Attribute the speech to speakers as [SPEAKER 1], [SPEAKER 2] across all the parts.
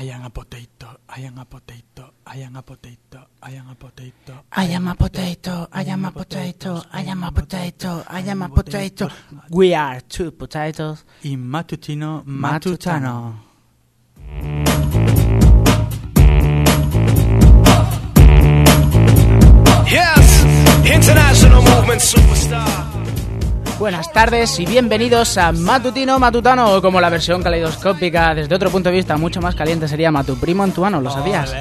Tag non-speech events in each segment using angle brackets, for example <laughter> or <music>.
[SPEAKER 1] I am a potato, I am a potato, I am a potato, I am a potato.
[SPEAKER 2] I am a potato, I am a potato, I am a potato, I am a potato. We are two potatoes.
[SPEAKER 1] In matutino, matutano.
[SPEAKER 3] Yes, international movement superstar.
[SPEAKER 2] Buenas tardes y bienvenidos a Matutino Matutano, o como la versión caleidoscópica desde otro punto de vista mucho más caliente sería Matu Primo Antuano, ¿lo sabías?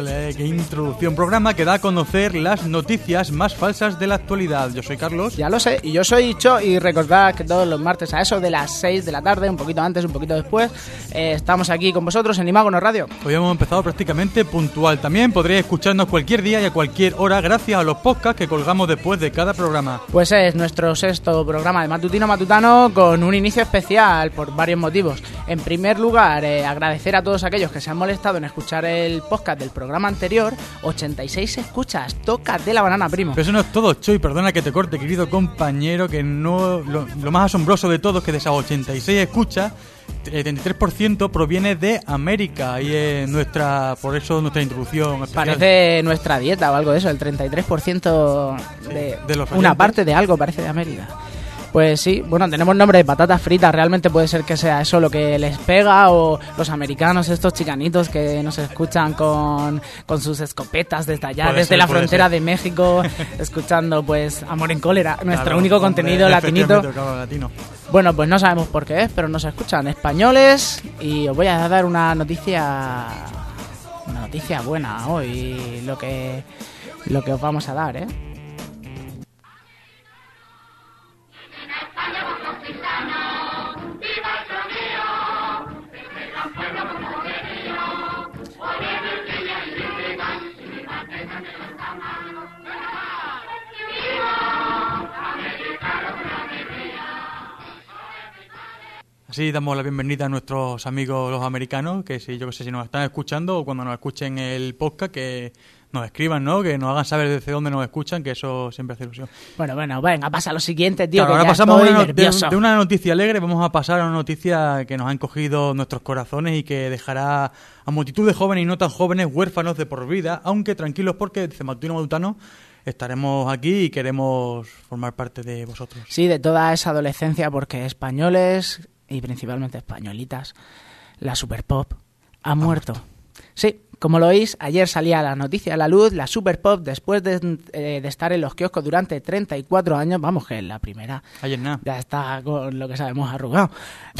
[SPEAKER 1] Ole, qué introducción. Programa que da a conocer las noticias más falsas de la actualidad. Yo soy Carlos.
[SPEAKER 2] Ya lo sé, y yo soy Cho y recordad que todos los martes a eso de las 6 de la tarde, un poquito antes, un poquito después, eh, estamos aquí con vosotros en Imágono Radio.
[SPEAKER 1] Hoy hemos empezado prácticamente puntual. También podréis escucharnos cualquier día y a cualquier hora gracias a los podcasts que colgamos después de cada programa.
[SPEAKER 2] Pues es nuestro sexto programa de Matutino Matutano con un inicio especial por varios motivos. En primer lugar, eh, agradecer a todos aquellos que se han molestado en escuchar el podcast del programa anterior. 86 escuchas, toca de la banana, primo.
[SPEAKER 1] Pero eso no es todo, Choy, perdona que te corte, querido compañero, que no lo, lo más asombroso de todo es que de esas 86 escuchas, el 33% proviene de América y es nuestra, por eso nuestra introducción especial.
[SPEAKER 2] Parece nuestra dieta o algo de eso, el 33% de,
[SPEAKER 1] de los
[SPEAKER 2] una parte de algo parece de América. Pues sí, bueno, tenemos nombre de patatas fritas, realmente puede ser que sea eso lo que les pega o los americanos, estos chicanitos que nos escuchan con, con sus escopetas desde allá,
[SPEAKER 1] Puede
[SPEAKER 2] desde
[SPEAKER 1] ser,
[SPEAKER 2] la frontera
[SPEAKER 1] ser.
[SPEAKER 2] de México, <laughs> escuchando pues Amor en Cólera, nuestro
[SPEAKER 1] Claro,
[SPEAKER 2] único
[SPEAKER 1] hombre,
[SPEAKER 2] contenido latinito.
[SPEAKER 1] latino.
[SPEAKER 2] Bueno, pues no sabemos por qué es, pero nos escuchan españoles y os voy a dar una noticia una noticia buena hoy, lo que lo que os vamos a dar, ¿eh?
[SPEAKER 1] Así damos la bienvenida a nuestros amigos los americanos, que si yo que sé si nos están escuchando o cuando nos escuchen el podcast, que nos escriban, ¿no? Que nos hagan saber desde dónde nos escuchan, que eso siempre hace ilusión.
[SPEAKER 2] Bueno, bueno, venga, pasa lo siguiente, tío.
[SPEAKER 1] Claro,
[SPEAKER 2] que
[SPEAKER 1] ahora
[SPEAKER 2] ya
[SPEAKER 1] pasamos
[SPEAKER 2] estoy
[SPEAKER 1] de, una- de-
[SPEAKER 2] nervioso.
[SPEAKER 1] de una noticia alegre, vamos a pasar a una noticia que nos han cogido nuestros corazones y que dejará a multitud de jóvenes y no tan jóvenes huérfanos de por vida, aunque tranquilos porque, dice Matutino Matutano, estaremos aquí y queremos formar parte de vosotros.
[SPEAKER 2] Sí, de toda esa adolescencia, porque españoles y principalmente españolitas, la super pop ha muerto. Sí, como lo oís, ayer salía la noticia a la luz, la super pop, después de, eh, de estar en los kioscos durante 34 años, vamos, que es la primera
[SPEAKER 1] Ayer nada.
[SPEAKER 2] ya está con lo que sabemos arrugado.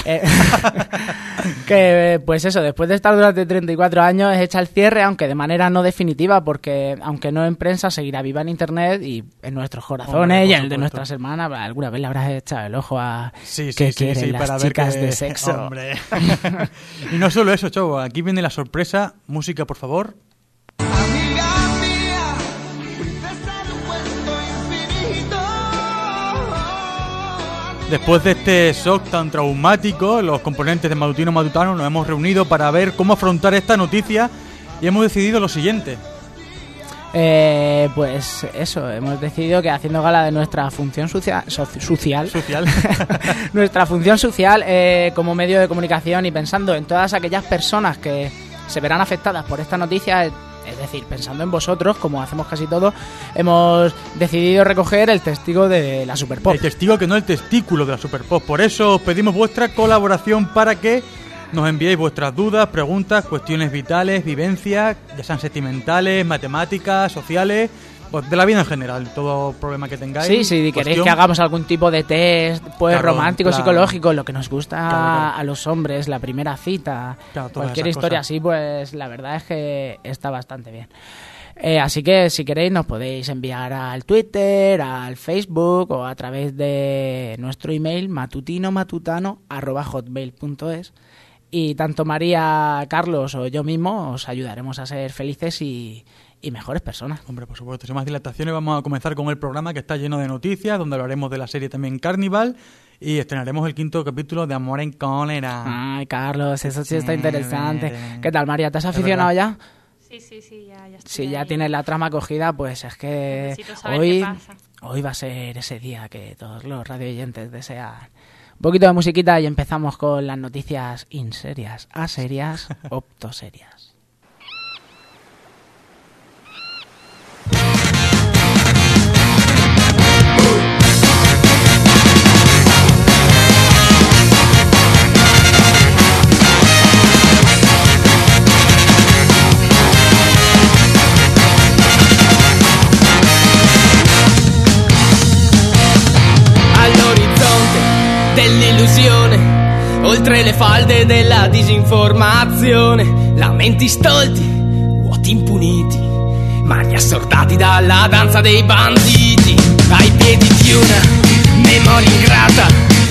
[SPEAKER 2] Eh, <laughs> que pues eso, después de estar durante 34 años es hecha el cierre, aunque de manera no definitiva, porque aunque no en prensa, seguirá viva en internet y en nuestros corazones
[SPEAKER 1] Hombre,
[SPEAKER 2] y en el de nuestras hermanas. Alguna vez le habrás echado el ojo a
[SPEAKER 1] Sí, sí,
[SPEAKER 2] qué
[SPEAKER 1] sí,
[SPEAKER 2] quieren
[SPEAKER 1] sí,
[SPEAKER 2] las
[SPEAKER 1] para ver
[SPEAKER 2] chicas
[SPEAKER 1] que-
[SPEAKER 2] de sexo. <laughs>
[SPEAKER 1] Hombre. <laughs> y no solo eso, Chobo, aquí viene la sorpresa. Música, por favor.
[SPEAKER 4] Amiga mía.
[SPEAKER 1] Después de este shock tan traumático, los componentes de Matutino Matutano nos hemos reunido para ver cómo afrontar esta noticia y hemos decidido lo siguiente.
[SPEAKER 2] Eh, pues eso, hemos decidido que haciendo gala de nuestra función socia- soci- social,
[SPEAKER 1] Social. <laughs>
[SPEAKER 2] nuestra función social eh, como medio de comunicación y pensando en todas aquellas personas que se verán afectadas por esta noticia, es decir, pensando en vosotros, como hacemos casi todo, hemos decidido recoger el testigo de la Super Pop.
[SPEAKER 1] El testigo que no el testículo de la Super Pop. Por eso os pedimos vuestra colaboración para que nos enviéis vuestras dudas, preguntas, cuestiones vitales, vivencias, ya sean sentimentales, matemáticas, sociales, pues de la vida en general, todo problema que tengáis.
[SPEAKER 2] Sí, si queréis que hagamos algún tipo de test, pues
[SPEAKER 1] Claro,
[SPEAKER 2] romántico,
[SPEAKER 1] claro.
[SPEAKER 2] psicológico, lo que nos gusta
[SPEAKER 1] Claro,
[SPEAKER 2] a los hombres, la primera cita, cualquier historia
[SPEAKER 1] cosas.
[SPEAKER 2] así, pues la verdad es que está bastante bien. Eh, así que si queréis nos podéis enviar al Twitter, al Facebook o a través de nuestro email matutinomatutano@hotmail.es y tanto María, Carlos o yo mismo os ayudaremos a ser felices y, y mejores personas.
[SPEAKER 1] Hombre, por supuesto, sin más dilataciones vamos a comenzar con el programa que está lleno de noticias, donde hablaremos de la serie también Carnival y estrenaremos el quinto capítulo de Amor en Cólera.
[SPEAKER 2] Ay, Carlos, eso sí está interesante. ¿Qué tal, María? ¿Te has aficionado ya?
[SPEAKER 5] Sí, sí, sí, ya, ya estoy
[SPEAKER 2] Si ya tienes la trama cogida, pues es que hoy, hoy va a ser ese día que todos los radioyentes desean. Un poquito de musiquita y empezamos con las noticias inserias, aserias, <laughs> optoserias.
[SPEAKER 6] Disinformazione, lamenti stolti, vuoti impuniti, mani assordati dalla danza dei banditi, ai piedi di una memoria ingrata,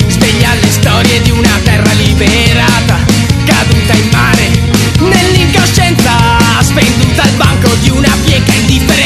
[SPEAKER 6] sveglia le storie di una terra liberata, caduta in mare, nell'incoscienza, spenduta al banco di una bieca indifferenza.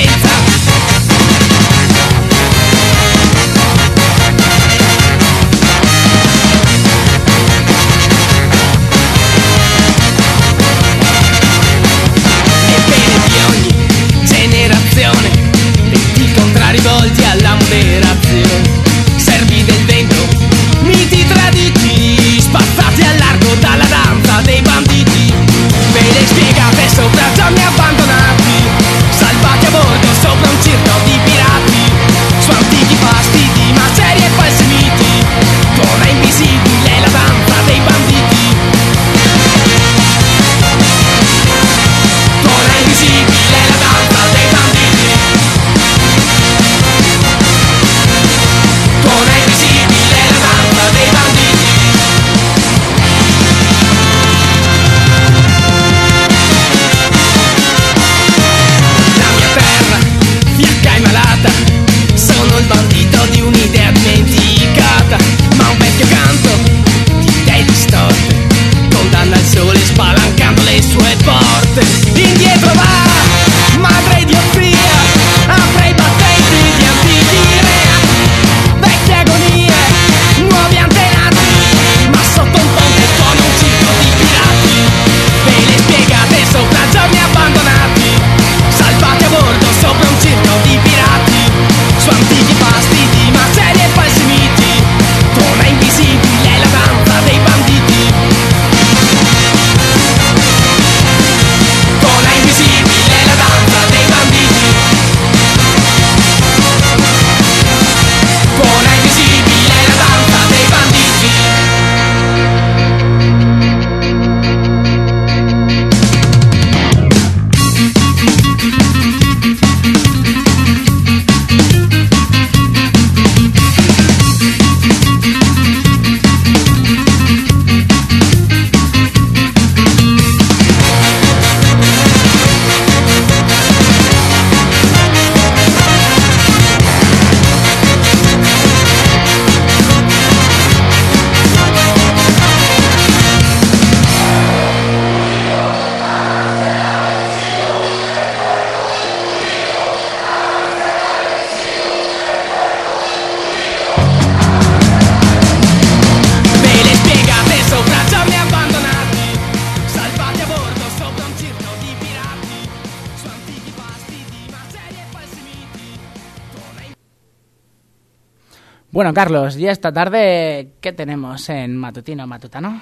[SPEAKER 2] Bueno, Carlos, y esta tarde, ¿qué tenemos en Matutino Matutano?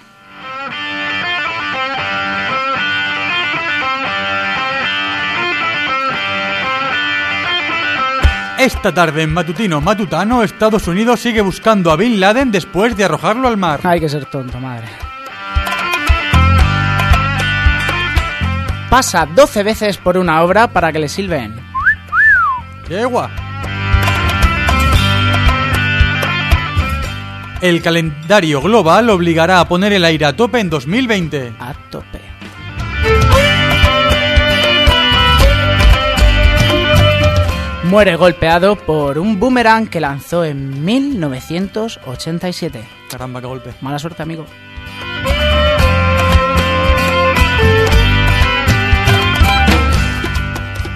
[SPEAKER 1] Esta tarde en Matutino Matutano, Estados Unidos sigue buscando a Bin Laden después de arrojarlo al mar.
[SPEAKER 2] Hay que ser tonto, madre. Pasa 12 veces por una obra para que le sirven.
[SPEAKER 1] ¡Qué guay! El calendario global obligará a poner el aire a tope en 2020.
[SPEAKER 2] A tope. Muere golpeado por un boomerang que lanzó en 1987.
[SPEAKER 1] Caramba, qué golpe.
[SPEAKER 2] Mala suerte, amigo.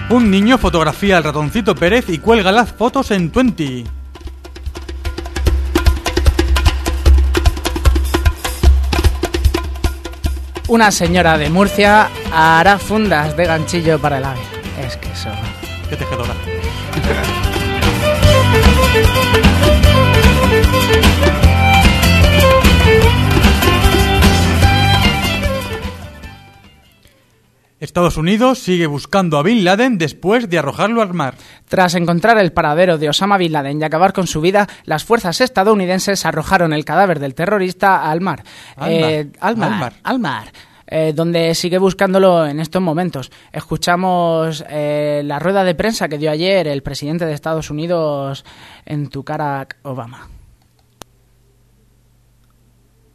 [SPEAKER 1] Un niño fotografía al ratoncito Pérez y cuelga las fotos en 20.
[SPEAKER 2] Una señora de Murcia hará fundas de ganchillo para el ave. Es que eso...
[SPEAKER 1] Qué tejedora. Estados Unidos sigue buscando a Bin Laden después de arrojarlo al mar.
[SPEAKER 2] Tras encontrar el paradero de Osama Bin Laden y acabar con su vida, las fuerzas estadounidenses arrojaron el cadáver del terrorista al mar.
[SPEAKER 1] Al
[SPEAKER 2] Eh,
[SPEAKER 1] mar,
[SPEAKER 2] al mar.
[SPEAKER 1] al mar.
[SPEAKER 2] al mar, eh, donde sigue buscándolo en estos momentos. Escuchamos eh, la rueda de prensa que dio ayer el presidente de Estados Unidos en tu cara, Obama.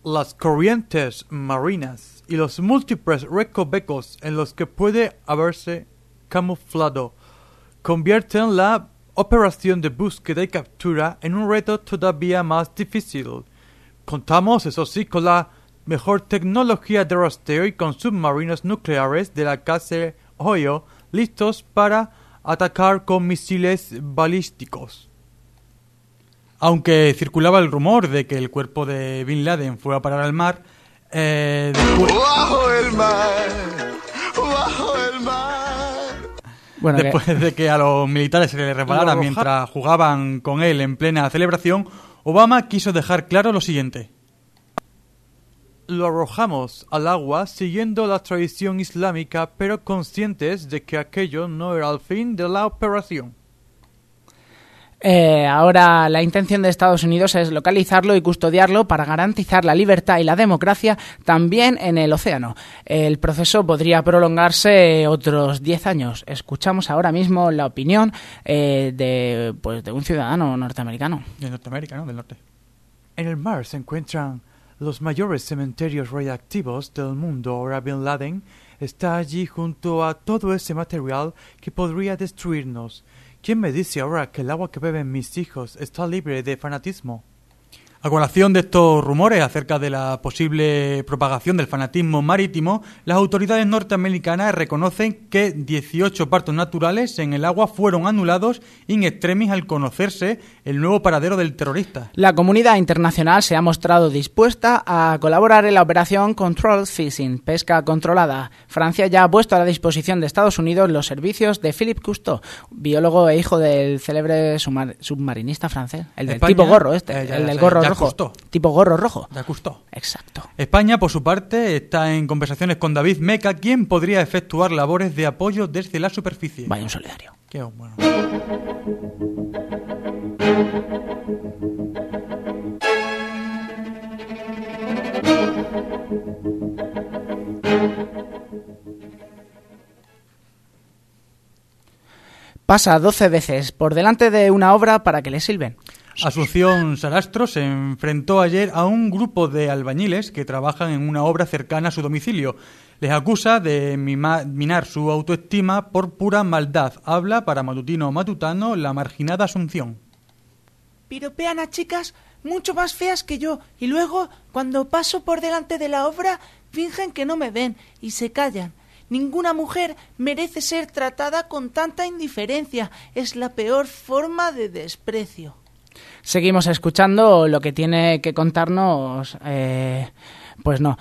[SPEAKER 1] Las corrientes marinas y los múltiples recovecos en los que puede haberse camuflado convierten la operación de búsqueda y captura en un reto todavía más difícil. Contamos, eso sí, con la mejor tecnología de rastreo y con submarinos nucleares de la clase Ohio listos para atacar con misiles balísticos. Aunque circulaba el rumor de que el cuerpo de Bin Laden fuera a parar al mar, eh, después,
[SPEAKER 4] Bajo el mar, bajo el mar.
[SPEAKER 2] Bueno, que-
[SPEAKER 1] después de que a los militares se les
[SPEAKER 2] arroja-
[SPEAKER 1] mientras jugaban con él en plena celebración, Obama quiso dejar claro lo siguiente. Lo arrojamos al agua siguiendo la tradición islámica, pero conscientes de que aquello no era el fin de la operación.
[SPEAKER 2] Eh, ahora la intención de Estados Unidos es localizarlo y custodiarlo para garantizar la libertad y la democracia también en el océano. El proceso podría prolongarse otros 10 años. Escuchamos ahora mismo la opinión eh, de, pues, de un ciudadano norteamericano.
[SPEAKER 1] De Norteamérica, ¿no? Del norte. En el mar se encuentran los mayores cementerios radiactivos del mundo. Ahora Bin Laden está allí junto a todo ese material que podría destruirnos. ¿Quién me dice ahora que el agua que beben mis hijos está libre de fanatismo? A colación de estos rumores acerca de la posible propagación del fanatismo marítimo, las autoridades norteamericanas reconocen que 18 partos naturales en el agua fueron anulados in extremis al conocerse el nuevo paradero del terrorista.
[SPEAKER 2] La comunidad internacional se ha mostrado dispuesta a colaborar en la operación Control Fishing, pesca controlada. Francia ya ha puesto a la disposición de Estados Unidos los servicios de Philippe Cousteau, biólogo e hijo del célebre submarinista francés, el del
[SPEAKER 1] España,
[SPEAKER 2] tipo gorro este,
[SPEAKER 1] eh,
[SPEAKER 2] el del gorro
[SPEAKER 1] ya
[SPEAKER 2] rojo, tipo gorro rojo.
[SPEAKER 1] De Cousteau.
[SPEAKER 2] Exacto.
[SPEAKER 1] España, por su parte, está en conversaciones con David Meca, quien podría efectuar labores de apoyo desde la superficie.
[SPEAKER 2] Vaya un solidario.
[SPEAKER 1] Qué bueno.
[SPEAKER 2] Pasa 12 veces por delante de una obra para que le sirven.
[SPEAKER 1] Asunción Sarastro se enfrentó ayer a un grupo de albañiles que trabajan en una obra cercana a su domicilio. Les acusa de minar su autoestima por pura maldad. Habla para Matutino Matutano la marginada Asunción.
[SPEAKER 7] Piropean a chicas mucho más feas que yo y luego, cuando paso por delante de la obra, fingen que no me ven y se callan. Ninguna mujer merece ser tratada con tanta indiferencia. Es la peor forma de desprecio.
[SPEAKER 2] Seguimos escuchando lo que tiene que contarnos. eh, pues no.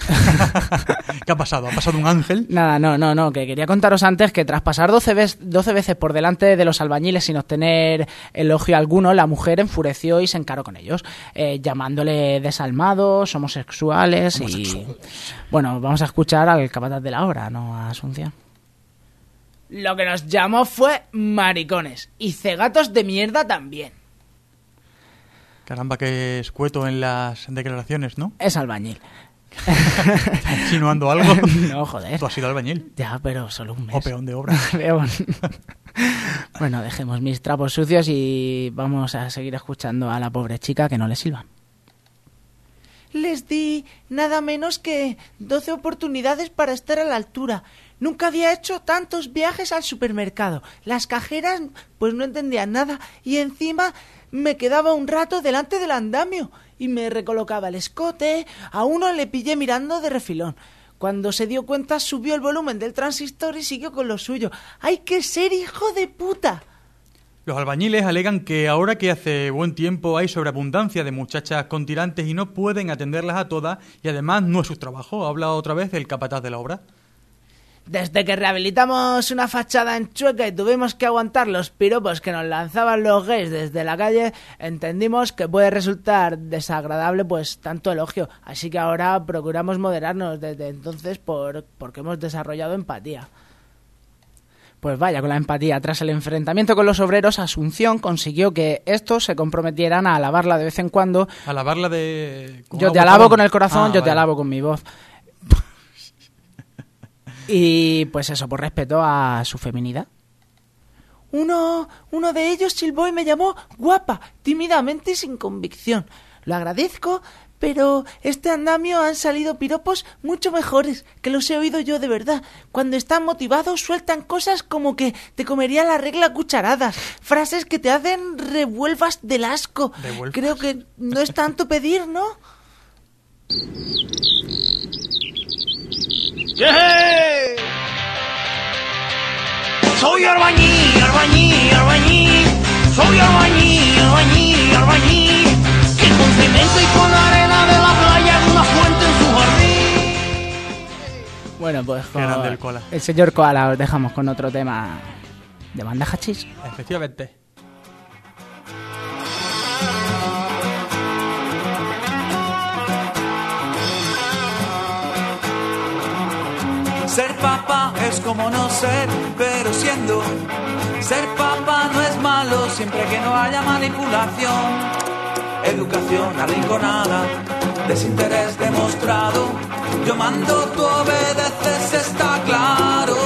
[SPEAKER 2] <laughs>
[SPEAKER 1] ¿Qué ha pasado? ¿Ha pasado un ángel?
[SPEAKER 2] Nada, no, no, no, que quería contaros antes que tras pasar 12 veces, 12 veces por delante de los albañiles sin obtener elogio alguno, la mujer enfureció y se encaró con ellos, eh, llamándole desalmados, homosexuales y... Bueno, vamos a escuchar al capataz de la obra, ¿no, Asunción? Lo que nos llamó fue maricones y cegatos de mierda también.
[SPEAKER 1] Caramba, qué escueto en las declaraciones, ¿no?
[SPEAKER 2] Es albañil.
[SPEAKER 1] ¿Está insinuando algo? <laughs>
[SPEAKER 2] No, joder.
[SPEAKER 1] Tú has sido albañil.
[SPEAKER 2] Ya, pero solo un mes.
[SPEAKER 1] O peón de obra. <laughs>
[SPEAKER 2] Peón. bueno, dejemos mis trapos sucios y vamos a seguir escuchando a la pobre chica que no le silba.
[SPEAKER 7] Les di nada menos que 12 oportunidades para estar a la altura. Nunca había hecho tantos viajes al supermercado. Las cajeras pues no entendían nada y encima me quedaba un rato delante del andamio y me recolocaba el escote. A uno le pillé mirando de refilón. Cuando se dio cuenta subió el volumen del transistor y siguió con lo suyo. ¡Hay que ser hijo de puta!
[SPEAKER 1] Los albañiles alegan que ahora que hace buen tiempo hay sobreabundancia de muchachas con tirantes y no pueden atenderlas a todas y además no es su trabajo. Habla otra vez el capataz de la obra.
[SPEAKER 7] Desde que rehabilitamos una fachada en Chueca y tuvimos que aguantar los piropos que nos lanzaban los gays desde la calle, entendimos que puede resultar desagradable pues tanto elogio. Así que ahora procuramos moderarnos desde entonces por, porque hemos desarrollado empatía.
[SPEAKER 2] Pues vaya, con la empatía. Tras el enfrentamiento con los obreros, Asunción consiguió que estos se comprometieran a alabarla de vez en cuando.
[SPEAKER 1] ¿Alabarla de...?
[SPEAKER 2] Yo te alabo
[SPEAKER 1] con-
[SPEAKER 2] el corazón,
[SPEAKER 1] Ah,
[SPEAKER 2] yo te alabo con mi voz. Y pues eso, por respeto a su feminidad.
[SPEAKER 7] Uno, uno de ellos silbó y me llamó guapa, tímidamente y sin convicción. Lo agradezco, pero este andamio han salido piropos mucho mejores, que los he oído yo de verdad. Cuando están motivados sueltan cosas como que te comería la regla a cucharadas, frases que te hacen revuelvas del asco.
[SPEAKER 1] Revuelvas.
[SPEAKER 7] Creo que no es tanto pedir, ¿no?
[SPEAKER 3] ¡Yeah! Soy albañil, albañil, albañil. Soy albañil, albañil, albañil. Que con cemento y con arena de la playa hago una fuente en su jardín.
[SPEAKER 2] Bueno, pues con
[SPEAKER 1] el
[SPEAKER 2] el señor Koala os dejamos con otro tema de banda hachís.
[SPEAKER 1] Efectivamente.
[SPEAKER 8] Ser papá es como no ser, pero siendo. Ser papá no es malo siempre que no haya manipulación. Educación arrinconada, desinterés demostrado. Yo mando, tú obedeces, está claro.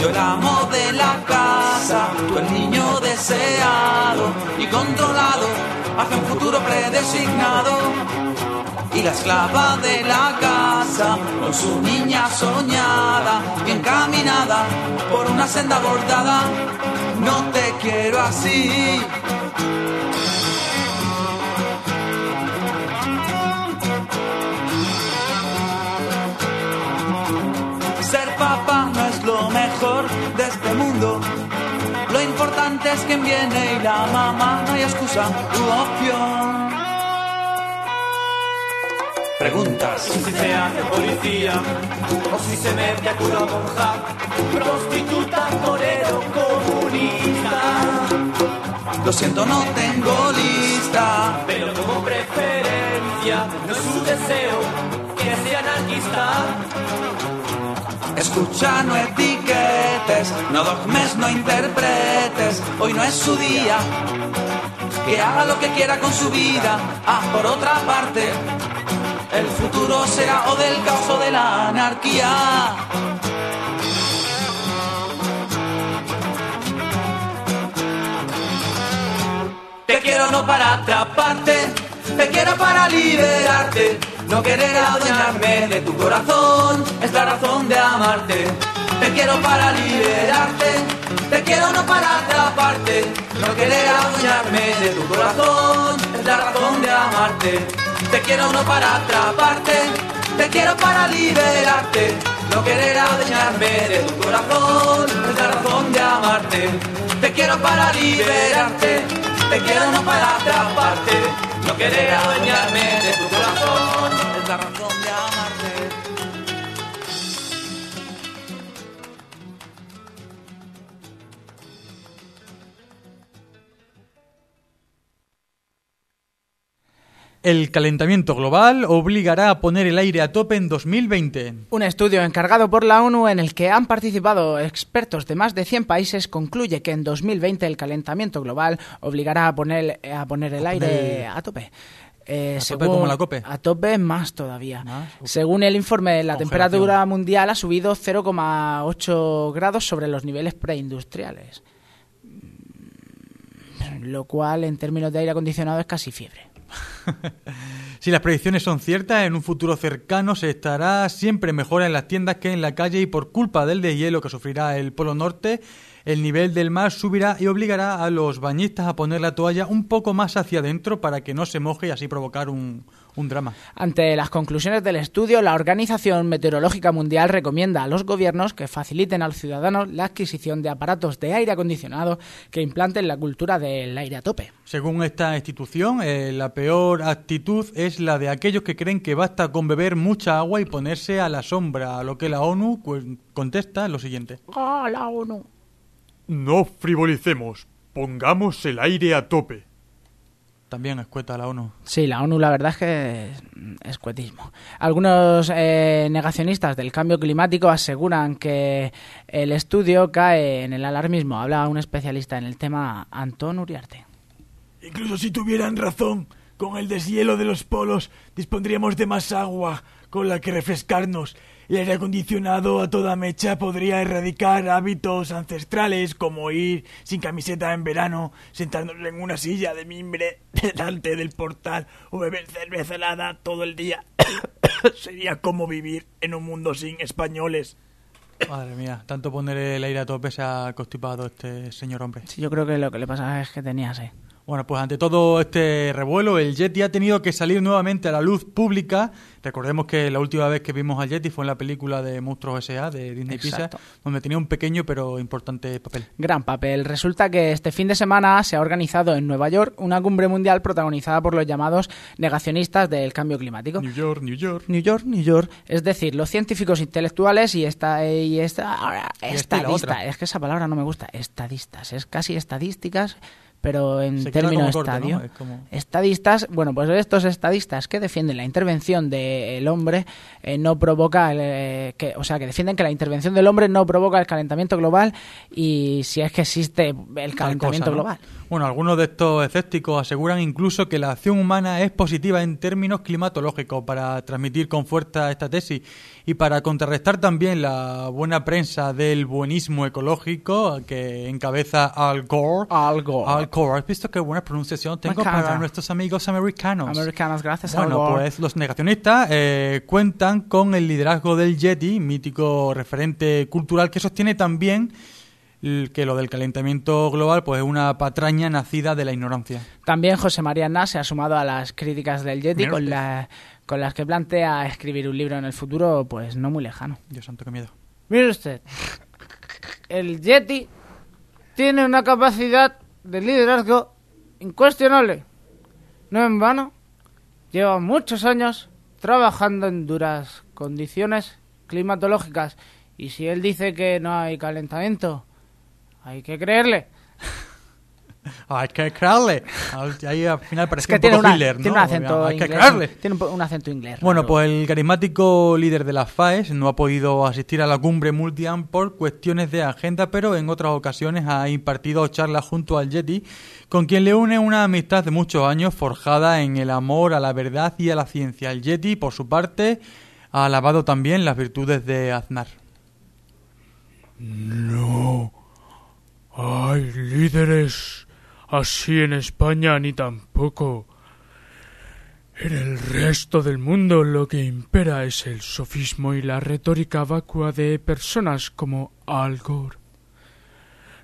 [SPEAKER 8] Yo el amo de la casa, tú el niño deseado y controlado hacia un futuro predesignado y la esclava de la casa con su niña soñada y encaminada por una senda bordada. No te quiero así. Ser papá no es lo mejor de este mundo. Lo importante es quien viene y la mamá no hay excusa u opción. Preguntas.
[SPEAKER 3] Si se hace policía o si se mete a cura monja, prostituta, torero, comunista.
[SPEAKER 8] Lo siento, no tengo lista.
[SPEAKER 3] Pero como preferencia, no es su deseo que sea anarquista.
[SPEAKER 8] Escucha, no etiquetes, no dogmes, no interpretes. Hoy no es su día. Que haga lo que quiera con su vida. Ah, por otra parte, el futuro será o del caos o de la anarquía. Te quiero no para atraparte, te quiero para liberarte. No querer adueñarme de tu corazón es la razón de amarte. Te quiero para liberarte, te quiero no para atraparte. No querer adueñarme de tu corazón es la razón de amarte. Te quiero no para atraparte, te quiero para liberarte. No querer adueñarme de tu corazón es la razón de amarte. Te quiero para liberarte. Te quiero no para atraparte, no querer adueñarme de tu corazón. Es la razón de amarte.
[SPEAKER 1] El calentamiento global obligará a poner el aire a tope en 2020.
[SPEAKER 2] Un estudio encargado por la ONU en el que han participado expertos de más de 100 países concluye que en 2020 el calentamiento global obligará a poner, a poner el aire a tope. Eh,
[SPEAKER 1] ¿A tope como la COPE?
[SPEAKER 2] A tope más todavía.
[SPEAKER 1] Más.
[SPEAKER 2] Según el informe, la temperatura mundial ha subido 0,8 grados sobre los niveles preindustriales. Lo cual, en términos de aire acondicionado, es casi fiebre. <laughs>
[SPEAKER 1] Si las predicciones son ciertas, en un futuro cercano se estará siempre mejor en las tiendas que en la calle y por culpa del deshielo que sufrirá el Polo Norte, el nivel del mar subirá y obligará a los bañistas a poner la toalla un poco más hacia adentro para que no se moje y así provocar un, un drama.
[SPEAKER 2] Ante las conclusiones del estudio, la Organización Meteorológica Mundial recomienda a los gobiernos que faciliten a los ciudadanos la adquisición de aparatos de aire acondicionado que implanten la cultura del aire a tope.
[SPEAKER 1] Según esta institución, eh, la peor actitud es la de aquellos que creen que basta con beber mucha agua y ponerse a la sombra, a lo que la ONU contesta lo siguiente.
[SPEAKER 2] ¡Ah, la ONU!
[SPEAKER 9] No frivolicemos, pongamos el aire a tope.
[SPEAKER 1] También escueta la ONU.
[SPEAKER 2] Sí, la ONU la verdad es que es, es cuetismo. Algunos eh, negacionistas del cambio climático aseguran que el estudio cae en el alarmismo. Habla un especialista en el tema, Antón Uriarte.
[SPEAKER 9] Incluso si tuvieran razón, con el deshielo de los polos dispondríamos de más agua con la que refrescarnos. El aire acondicionado a toda mecha podría erradicar hábitos ancestrales como ir sin camiseta en verano, sentarnos en una silla de mimbre <laughs> delante del portal o beber cerveza helada todo el día. <coughs> Sería como vivir en un mundo sin españoles.
[SPEAKER 1] Madre mía, tanto poner el aire a tope se ha constipado este señor hombre.
[SPEAKER 2] Sí, yo creo que lo que le pasa es que tenía sed.
[SPEAKER 1] Bueno, pues ante todo este revuelo, el Yeti ha tenido que salir nuevamente a la luz pública. Recordemos que la última vez que vimos al Yeti fue en la película de Monstruos S.A. de Disney
[SPEAKER 2] Exacto.
[SPEAKER 1] Pixar, donde tenía un pequeño pero importante papel.
[SPEAKER 2] Gran papel. Resulta que este fin de semana se ha organizado en Nueva York una cumbre mundial protagonizada por los llamados negacionistas del cambio climático.
[SPEAKER 9] New York, New York.
[SPEAKER 2] New York, New York. Es decir, los científicos intelectuales y esta y esta ahora,
[SPEAKER 1] Y esta y.
[SPEAKER 2] Es que esa palabra no me gusta. Estadistas. Es casi estadísticas, pero en
[SPEAKER 1] Se
[SPEAKER 2] términos
[SPEAKER 1] corto, ¿no?
[SPEAKER 2] estadio.
[SPEAKER 1] Es como-
[SPEAKER 2] Estadistas, bueno, pues estos estadistas que defienden la intervención del hombre eh, no provoca, el, eh, que, o sea, que defienden que la intervención del hombre no provoca el calentamiento global y si es que existe el calentamiento
[SPEAKER 1] cosa, ¿no?
[SPEAKER 2] global.
[SPEAKER 1] Bueno, algunos de estos escépticos aseguran incluso que la acción humana es positiva en términos climatológicos para transmitir con fuerza esta tesis y para contrarrestar también la buena prensa del buenismo ecológico que encabeza Al Gore.
[SPEAKER 2] Al Gore.
[SPEAKER 1] Al ¿Has visto qué buena pronunciación tengo para nuestros amigos americanos?
[SPEAKER 2] Americanos, gracias
[SPEAKER 1] Bueno, pues los negacionistas eh, cuentan con el liderazgo del Yeti, mítico referente cultural que sostiene también que lo del calentamiento global pues es una patraña nacida de la ignorancia.
[SPEAKER 2] También José María Aznar se ha sumado a las críticas del Yeti
[SPEAKER 1] Mira
[SPEAKER 2] con, la- con las que plantea escribir un libro en el futuro, pues no muy lejano.
[SPEAKER 1] Dios santo, qué miedo.
[SPEAKER 2] Mire usted, el Yeti tiene una capacidad de liderazgo incuestionable. No en vano, lleva muchos años trabajando en duras condiciones climatológicas. Y si él dice que no hay calentamiento, hay que creerle. <laughs> <laughs>
[SPEAKER 1] Hay que creerle. Al- Ahí al final parece
[SPEAKER 2] Es que
[SPEAKER 1] un
[SPEAKER 2] tiene,
[SPEAKER 1] poco
[SPEAKER 2] una-
[SPEAKER 1] Hitler, ¿no?
[SPEAKER 2] tiene un acento
[SPEAKER 1] Hay que
[SPEAKER 2] inglés.
[SPEAKER 1] creerle.
[SPEAKER 2] Tiene un, acento inglés.
[SPEAKER 1] Bueno,
[SPEAKER 2] raro.
[SPEAKER 1] pues el carismático líder de las FAES no ha podido asistir a la cumbre Multiam por cuestiones de agenda, pero en otras ocasiones ha impartido charlas junto al Yeti, con quien le une una amistad de muchos años forjada en el amor a la verdad y a la ciencia. El Yeti, por su parte, ha alabado también las virtudes de Aznar.
[SPEAKER 9] No hay líderes así en España ni tampoco. En el resto del mundo lo que impera es el sofismo y la retórica vacua de personas como Al Gore.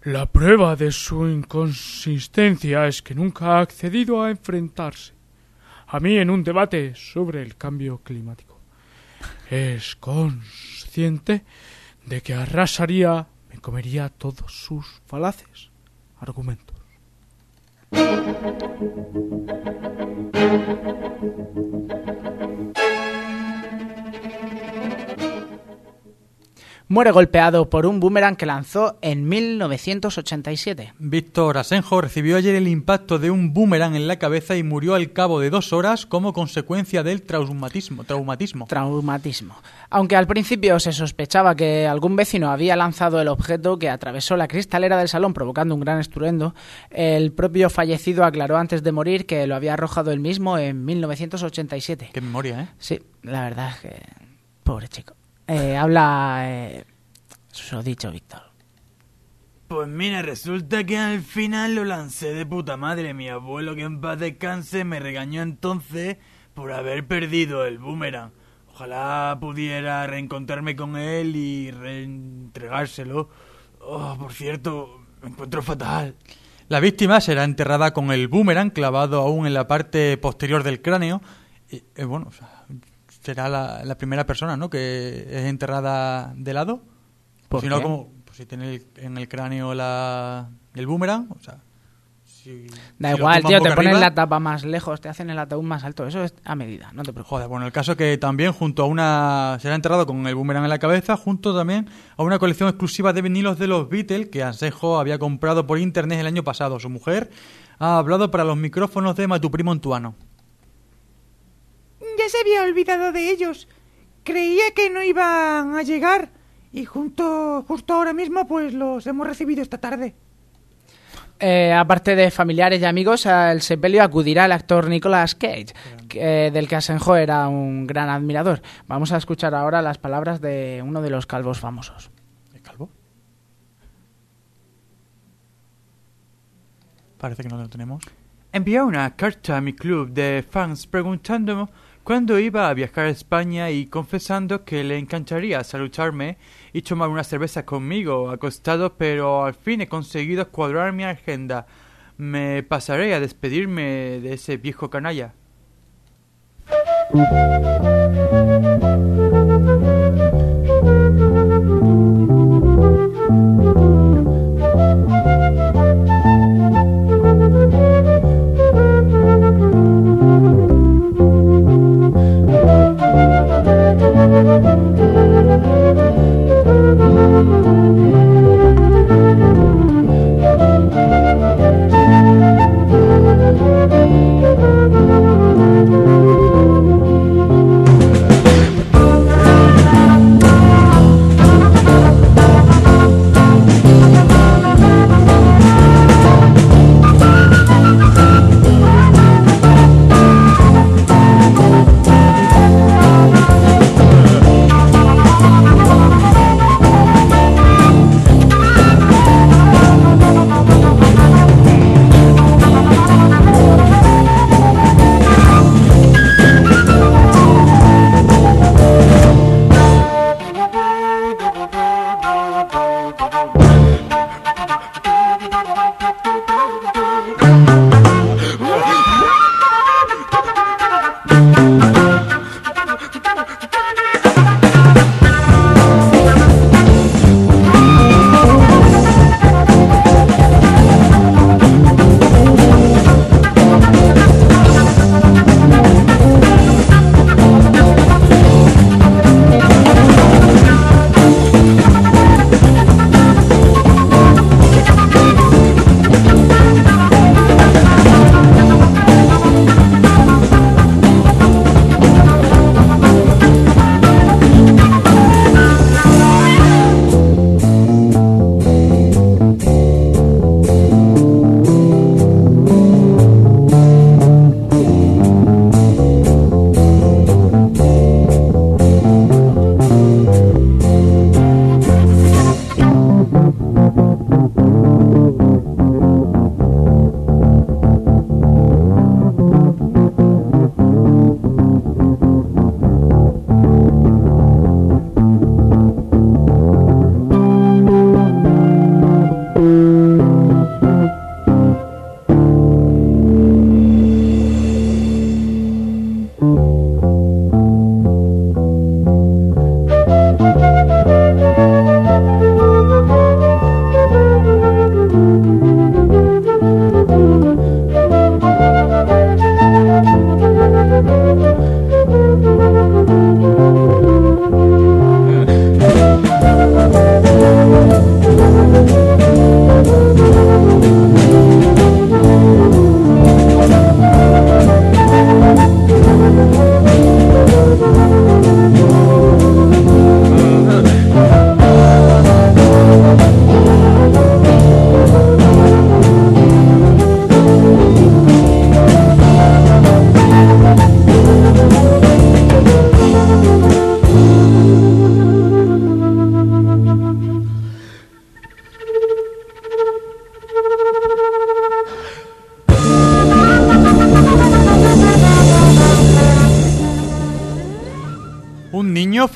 [SPEAKER 9] La prueba de su inconsistencia es que nunca ha accedido a enfrentarse a mí en un debate sobre el cambio climático. Es consciente de que arrasaría, me comería todos sus falaces Thank you.
[SPEAKER 2] Muere golpeado por un boomerang que lanzó en 1987.
[SPEAKER 1] Víctor Asenjo recibió ayer el impacto de un boomerang en la cabeza y murió al cabo de dos horas como consecuencia del traumatismo. Traumatismo.
[SPEAKER 2] Traumatismo. Aunque al principio se sospechaba que algún vecino había lanzado el objeto que atravesó la cristalera del salón provocando un gran estruendo, el propio fallecido aclaró antes de morir que lo había arrojado él mismo en 1987.
[SPEAKER 1] Qué memoria, ¿eh?
[SPEAKER 2] Sí, la verdad es que... Pobre chico. Eh, habla... Eh, eso dicho, Víctor.
[SPEAKER 9] Pues mira, resulta que al final lo lancé de puta madre. Mi abuelo, que en paz descanse, me regañó entonces por haber perdido el boomerang. Ojalá pudiera reencontrarme con él y reentregárselo. Oh, por cierto, me encuentro fatal.
[SPEAKER 1] La víctima será enterrada con el boomerang clavado aún en la parte posterior del cráneo. Y, eh, bueno, o sea, será la, la primera persona, ¿no? Que es enterrada de lado.
[SPEAKER 2] ¿Por
[SPEAKER 1] si no, como pues si tiene el- en el cráneo la, el boomerang, o sea... si-
[SPEAKER 2] Da
[SPEAKER 1] si
[SPEAKER 2] igual, tío, te ponen
[SPEAKER 1] arriba-
[SPEAKER 2] la tapa más lejos, te hacen el ataúd más alto. Eso es a medida, no te preocupes.
[SPEAKER 1] Joder, bueno, el caso es que también junto a una... Será enterrado con el boomerang en la cabeza, junto también a una colección exclusiva de vinilos de los Beatles que Ansejo había comprado por internet el año pasado. Su mujer ha hablado para los micrófonos de Matuprimo Antuano.
[SPEAKER 7] Ya se había olvidado de ellos. Creía que no iban a llegar. Y junto, justo ahora mismo, pues los hemos recibido esta tarde.
[SPEAKER 2] Eh, aparte de familiares y amigos, al sepelio acudirá el actor Nicolas Cage, que- eh, del que Asenjo era un gran admirador. Vamos a escuchar ahora las palabras de uno de los calvos famosos.
[SPEAKER 1] ¿Es calvo? Parece que no lo tenemos.
[SPEAKER 9] Envié una carta a mi club de fans preguntándome cuándo iba a viajar a España y confesando que le encantaría saludarme y tomar una cerveza conmigo acostado, pero al fin he conseguido cuadrar mi agenda. Me pasaré a despedirme de ese viejo canalla.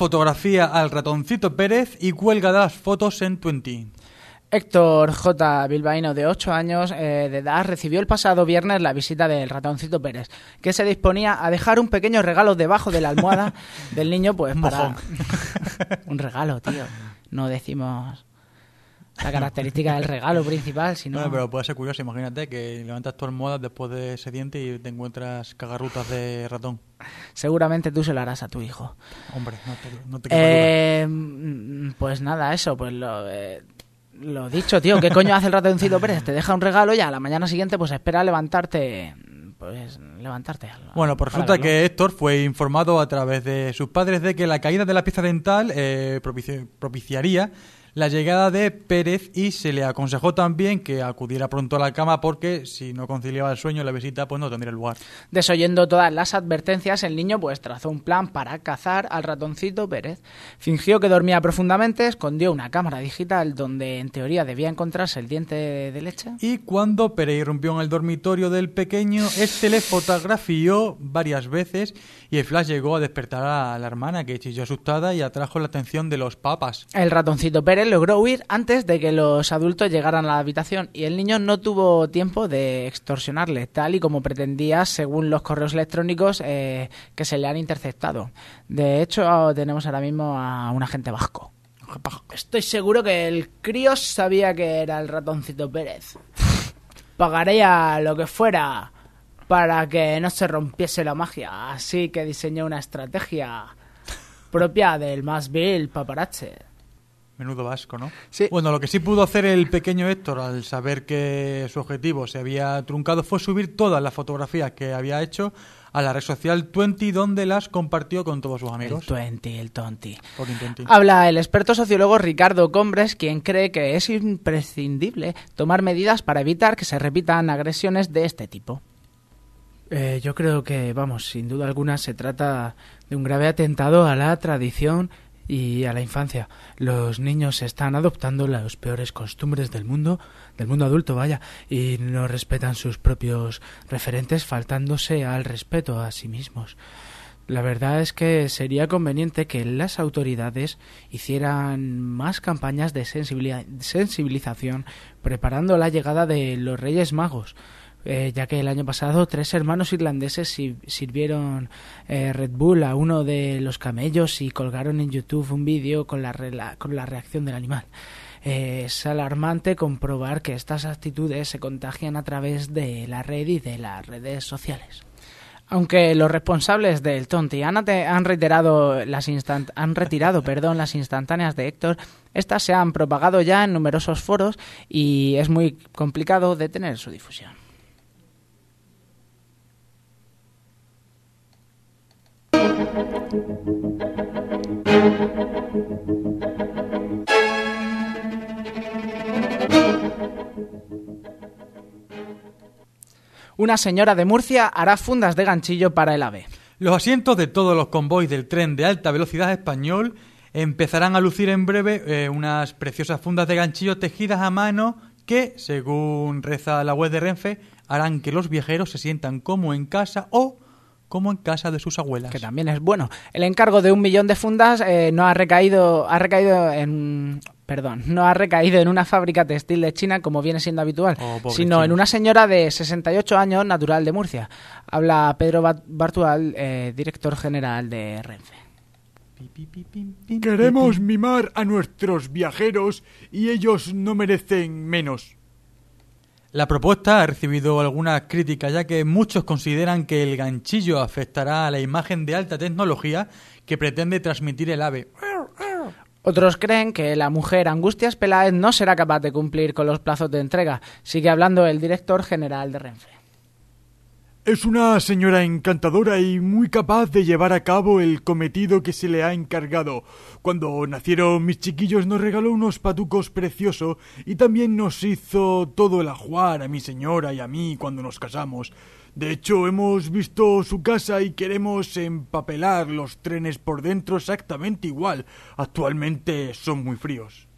[SPEAKER 1] Fotografía al ratoncito Pérez y cuelga las fotos en Twenty.
[SPEAKER 2] Héctor J. Bilbaíno, de 8 años eh, de edad, recibió el pasado viernes la visita del ratoncito Pérez, que se disponía a dejar un pequeño regalo debajo de la almohada <laughs> del niño, pues para... <laughs> un regalo, tío. No decimos la característica del regalo principal, sino...
[SPEAKER 1] Bueno, pero puede ser curioso, imagínate que levantas tu almohada después de ese diente y te encuentras cagarrutas de ratón.
[SPEAKER 2] Seguramente tú se lo harás a tu hijo.
[SPEAKER 1] Hombre, no te, no te
[SPEAKER 2] Eh, pues nada, eso, pues lo, eh, lo dicho, tío. ¿Qué coño hace el ratoncito Pérez? Te deja un regalo y a la mañana siguiente pues espera levantarte... Pues levantarte.
[SPEAKER 1] Bueno, pues resulta
[SPEAKER 2] verlo.
[SPEAKER 1] que Héctor fue informado a través de sus padres de que la caída de la pieza dental eh, propici- propiciaría la llegada de Pérez y se le aconsejó también que acudiera pronto a la cama porque si no conciliaba el sueño la visita pues no tendría lugar.
[SPEAKER 2] Desoyendo todas las advertencias, el niño pues trazó un plan para cazar al ratoncito Pérez. Fingió que dormía profundamente, escondió una cámara digital donde en teoría debía encontrarse el diente de leche.
[SPEAKER 1] Y cuando Pérez irrumpió en el dormitorio del pequeño, este le fotografió varias veces y el flash llegó a despertar a la hermana que chilló asustada y atrajo la atención de los papas.
[SPEAKER 2] El ratoncito Pérez logró huir antes de que los adultos llegaran a la habitación y el niño no tuvo tiempo de extorsionarle, tal y como pretendía según los correos electrónicos eh, que se le han interceptado. De hecho, tenemos ahora mismo a un agente vasco. Estoy seguro que el crío sabía que era el ratoncito Pérez. Pagaría lo que fuera para que no se rompiese la magia, así que diseñó una estrategia propia del más vil paparazzi.
[SPEAKER 1] Menudo vasco, ¿no? Bueno, lo que sí pudo hacer el pequeño Héctor al saber que su objetivo se había truncado fue subir todas las fotografías que había hecho a la red social Twenty, donde las compartió con todos sus amigos.
[SPEAKER 2] El Twenty, el Tonti. Habla el experto sociólogo Ricardo Combres, quien cree que es imprescindible tomar medidas para evitar que se repitan agresiones de este tipo.
[SPEAKER 10] Eh, yo creo que, vamos, sin duda alguna se trata de un grave atentado a la tradición y a la infancia. Los niños están adoptando las peores costumbres del mundo, del mundo adulto, vaya, y no respetan sus propios referentes, faltándose al respeto a sí mismos. La verdad es que sería conveniente que las autoridades hicieran más campañas de sensibili- sensibilización preparando la llegada de los Reyes Magos, eh, ya que el año pasado tres hermanos irlandeses si- sirvieron eh, Red Bull a uno de los camellos y colgaron en YouTube un vídeo con la, rela- con la reacción del animal. Eh, es alarmante comprobar que estas actitudes se contagian a través de la red y de las redes sociales.
[SPEAKER 2] Aunque los responsables del Tonti han, han reiterado las han retirado perdón, las instantáneas de Héctor, estas se han propagado ya en numerosos foros y es muy complicado detener su difusión. Una señora de Murcia hará fundas de ganchillo para el AVE.
[SPEAKER 1] Los asientos de todos los convoys del tren de alta velocidad español empezarán a lucir en breve eh, unas preciosas fundas de ganchillo tejidas a mano que, según reza la web de Renfe, harán que los viajeros se sientan como en casa o como en casa de sus abuelas.
[SPEAKER 2] Que también es bueno. El encargo de un millón de fundas eh, no ha recaído, ha recaído en, perdón, no ha recaído en una fábrica textil de China como viene siendo habitual,
[SPEAKER 1] Oh,
[SPEAKER 2] sino en una señora de 68 años natural de Murcia. Habla Pedro Bartual, eh, director general de Renfe.
[SPEAKER 9] Queremos mimar a nuestros viajeros y ellos no merecen menos.
[SPEAKER 1] La propuesta ha recibido algunas críticas ya que muchos consideran que el ganchillo afectará a la imagen de alta tecnología que pretende transmitir el ave.
[SPEAKER 2] Otros creen que la mujer Angustias Peláez no será capaz de cumplir con los plazos de entrega. Sigue hablando el director general de Renfe.
[SPEAKER 9] Es una señora encantadora y muy capaz de llevar a cabo el cometido que se le ha encargado. Cuando nacieron mis chiquillos nos regaló unos patucos preciosos y también nos hizo todo el ajuar a mi señora y a mí cuando nos casamos. De hecho, hemos visto su casa y queremos empapelar los trenes por dentro exactamente igual. Actualmente son muy fríos.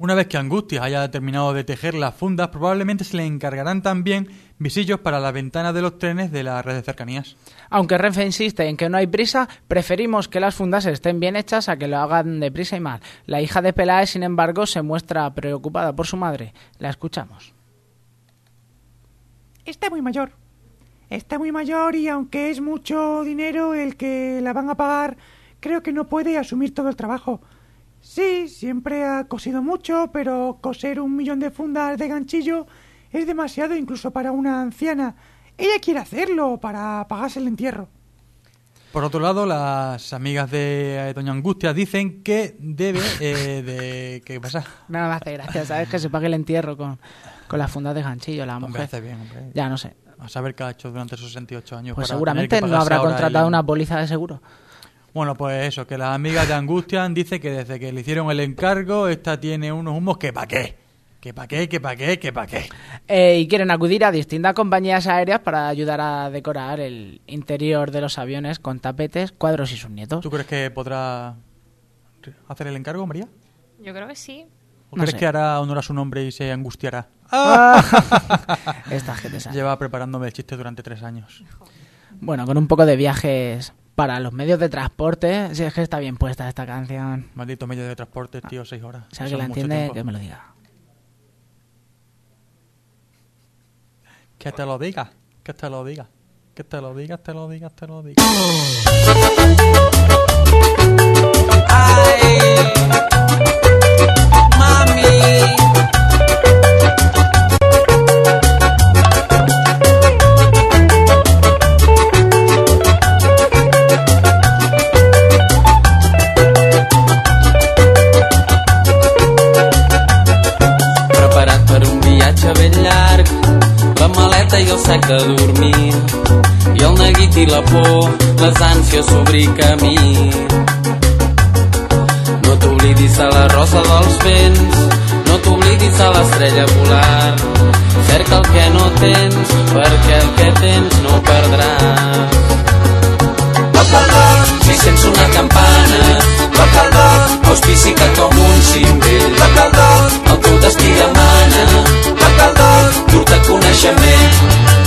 [SPEAKER 1] Una vez que Angustias haya terminado de tejer las fundas, probablemente se le encargarán también visillos para las ventanas de los trenes de la red de cercanías.
[SPEAKER 2] Aunque Renfe insiste en que no hay prisa, preferimos que las fundas estén bien hechas a que lo hagan deprisa y mal. La hija de Peláez, sin embargo, se muestra preocupada por su madre. La escuchamos.
[SPEAKER 7] Está muy mayor. Está muy mayor y aunque es mucho dinero el que la van a pagar, creo que no puede asumir todo el trabajo. Sí, siempre ha cosido mucho, pero coser un millón de fundas de ganchillo es demasiado incluso para una anciana. Ella quiere hacerlo para pagarse el entierro.
[SPEAKER 1] Por otro lado, las amigas de eh, Doña Angustia dicen que debe eh, de... ¿Qué pasa? <laughs>
[SPEAKER 2] Nada me hace gracia, ¿sabes? Que se pague el entierro con, con las fundas de ganchillo, la
[SPEAKER 1] Hombre,
[SPEAKER 2] mujer.
[SPEAKER 1] hace bien, hombre.
[SPEAKER 2] Ya, no sé.
[SPEAKER 1] A saber qué ha hecho durante esos 68 años.
[SPEAKER 2] Pues
[SPEAKER 1] para
[SPEAKER 2] seguramente no habrá contratado
[SPEAKER 1] el-
[SPEAKER 2] una póliza de seguro.
[SPEAKER 1] Bueno, pues eso, que las amigas de Angustian dice que desde que le hicieron el encargo, esta tiene unos humos que pa' qué. Que pa' qué, que pa' qué, que pa' qué.
[SPEAKER 2] Eh, y quieren acudir a distintas compañías aéreas para ayudar a decorar el interior de los aviones con tapetes, cuadros y sus nietos.
[SPEAKER 1] ¿Tú crees que podrá hacer el encargo, María?
[SPEAKER 5] Yo creo que sí.
[SPEAKER 1] ¿O
[SPEAKER 2] No
[SPEAKER 1] crees
[SPEAKER 2] sé.
[SPEAKER 1] que hará honor a su nombre y se angustiará? <laughs>
[SPEAKER 2] Esta gente sabe.
[SPEAKER 1] Lleva preparándome el chiste durante tres años.
[SPEAKER 2] Bueno, con un poco de viajes para los medios de transporte, si es que está bien puesta esta canción.
[SPEAKER 1] Maldito medio de transporte, tío, seis horas.
[SPEAKER 2] Si alguien
[SPEAKER 1] Eso
[SPEAKER 2] la entiende,
[SPEAKER 1] tiempo.
[SPEAKER 2] que me lo diga.
[SPEAKER 1] Que te lo diga, que te lo diga, que te lo diga, te lo diga, te lo diga.
[SPEAKER 11] Preparat i el sac de dormir. I el neguit i la por Les ànsies s'obrir camí. No t'oblidis de la rosa dels vents No t'oblidis de l'estrella polar. Cerca el que no tens Perquè el que tens no perdràs. Localdoc, si sents una campana. Localdoc, auspici que com un cimbell Localdoc, el teu destí demana Salvador, tu.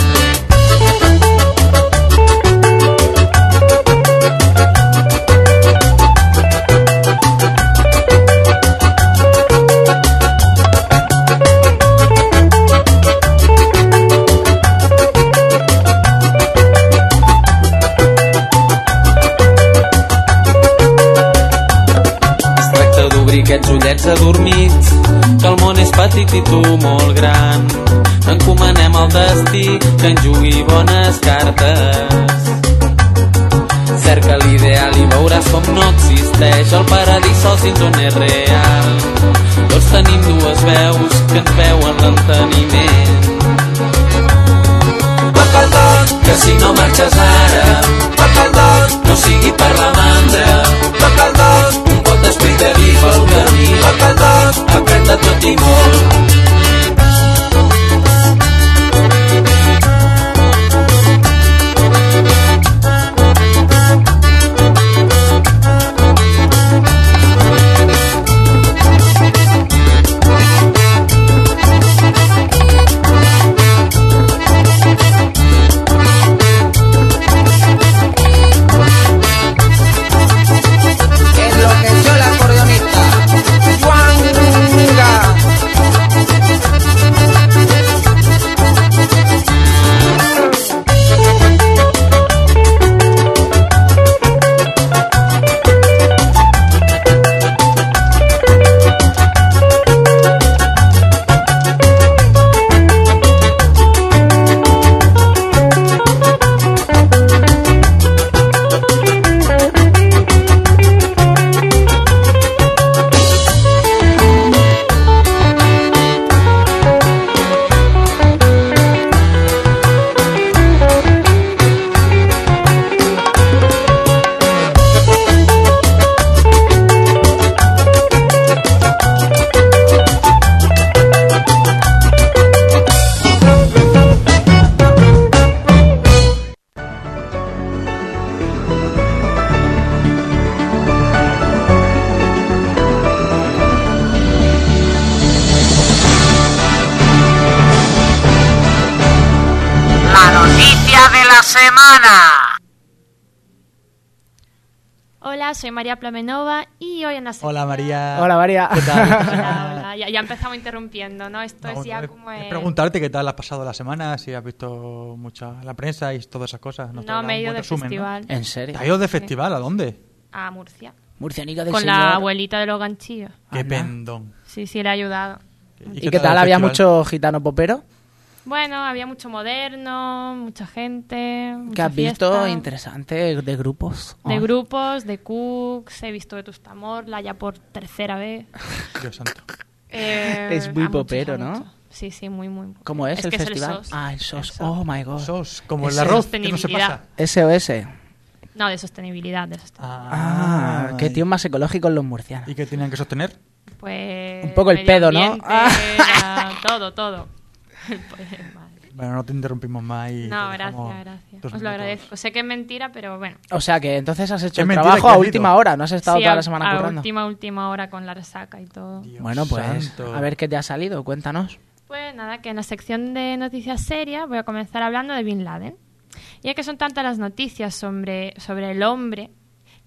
[SPEAKER 1] Tal?
[SPEAKER 5] Hola, <laughs> hola. Ya, ya empezamos interrumpiendo, ¿no? Esto es ya como...
[SPEAKER 1] Es
[SPEAKER 5] el-
[SPEAKER 1] preguntarte qué tal has pasado la semana, si has visto mucha la prensa y todas esas cosas.
[SPEAKER 5] No,
[SPEAKER 1] traerá
[SPEAKER 5] me he ido de
[SPEAKER 1] resumen, ¿no?
[SPEAKER 5] festival.
[SPEAKER 2] ¿En serio?
[SPEAKER 1] ¿Te has ido de festival? ¿A dónde?
[SPEAKER 5] A Murcia.
[SPEAKER 2] Murcianica del
[SPEAKER 5] Con
[SPEAKER 2] señor.
[SPEAKER 5] la abuelita de los ganchillos.
[SPEAKER 1] Qué pendón.
[SPEAKER 5] Sí, sí, le ha ayudado.
[SPEAKER 2] ¿Y, qué tal? ¿Había mucho gitano popero?
[SPEAKER 5] Bueno, había mucho moderno, mucha gente.
[SPEAKER 2] ¿Qué
[SPEAKER 5] mucha
[SPEAKER 2] has visto? Interesante, de grupos.
[SPEAKER 5] De grupos, de Cooks, he visto de Tustamorla ya por tercera vez. <laughs>
[SPEAKER 1] Dios santo.
[SPEAKER 5] Eh,
[SPEAKER 2] Es muy popero, ¿no?
[SPEAKER 5] Sí, sí, muy, muy.
[SPEAKER 2] ¿Cómo es, el
[SPEAKER 5] que
[SPEAKER 2] festival?
[SPEAKER 5] el SOS.
[SPEAKER 2] Ah, el SOS. Oh my god.
[SPEAKER 1] SOS, como el arroz, que no se pasa.
[SPEAKER 5] Sostenibilidad.
[SPEAKER 2] SOS.
[SPEAKER 5] No, de sostenibilidad. De sostenibilidad.
[SPEAKER 2] Ah, qué tíos más ecológicos los murcianos.
[SPEAKER 1] ¿Y qué tenían que sostener?
[SPEAKER 5] Pues.
[SPEAKER 2] Un poco el pedo, ¿no? Ah. <laughs>
[SPEAKER 5] la- todo,
[SPEAKER 1] Bueno, no te interrumpimos más y
[SPEAKER 5] No, gracias, gracias. Os lo
[SPEAKER 1] minutos.
[SPEAKER 5] agradezco. Sé que es mentira, pero bueno.
[SPEAKER 2] O sea que entonces has hecho
[SPEAKER 1] Es
[SPEAKER 2] el trabajo a última hora, no has estado
[SPEAKER 5] Sí,
[SPEAKER 2] toda
[SPEAKER 5] a-
[SPEAKER 2] la semana
[SPEAKER 5] a
[SPEAKER 2] currando.
[SPEAKER 5] última, última hora con la resaca y todo.
[SPEAKER 2] Bueno, pues
[SPEAKER 1] santo.
[SPEAKER 2] a ver qué te ha salido, cuéntanos.
[SPEAKER 5] Pues nada, que en la sección de noticias serias voy a comenzar hablando de Bin Laden. Ya que son tantas las noticias sobre, sobre el hombre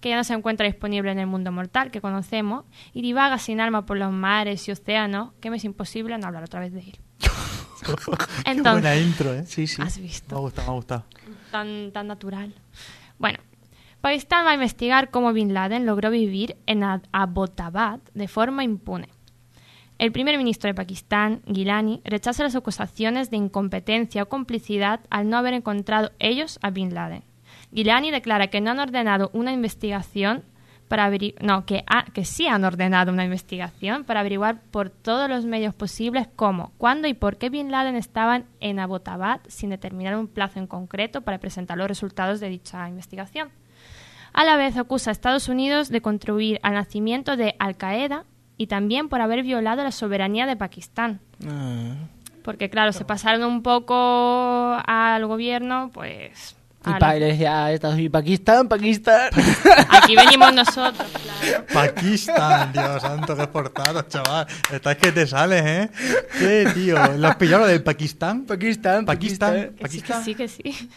[SPEAKER 5] que ya no se encuentra disponible en el mundo mortal que conocemos y divaga sin alma por los mares y océanos, que me es imposible no hablar otra vez de él. <laughs>
[SPEAKER 1] Qué
[SPEAKER 5] Entonces-
[SPEAKER 1] buena intro, ¿eh?
[SPEAKER 2] Sí, sí.
[SPEAKER 5] ¿Has visto?
[SPEAKER 1] Me ha gustado, me ha gustado.
[SPEAKER 5] Tan, tan natural. Bueno, Pakistán va a investigar cómo Bin Laden logró vivir en Ad- Abbottabad de forma impune. El primer ministro de Pakistán, Gilani, rechaza las acusaciones de incompetencia o complicidad al no haber encontrado ellos a Bin Laden. Gilani declara que no han ordenado una investigación para no, que, ha- que sí han ordenado una investigación para averiguar por todos los medios posibles cómo, cuándo y por qué Bin Laden estaban en Abbottabad sin determinar un plazo en concreto para presentar los resultados de dicha investigación. A la vez acusa a Estados Unidos de contribuir al nacimiento de Al Qaeda y también por haber violado la soberanía de Pakistán. Porque claro, se pasaron un poco al gobierno, pues...
[SPEAKER 2] Y
[SPEAKER 5] al-
[SPEAKER 2] pa- y le decía, Estados Unidos, Pakistán, Pakistán. <laughs>
[SPEAKER 5] Aquí venimos nosotros, claro.
[SPEAKER 1] Pakistán, Dios santo, qué portado, chaval. Estás que te sales, ¿eh? ¿Qué, tío? ¿Lo has pillado lo del Pakistán?
[SPEAKER 2] Pakistán,
[SPEAKER 1] Pakistán.
[SPEAKER 5] Que sí, que sí, que sí.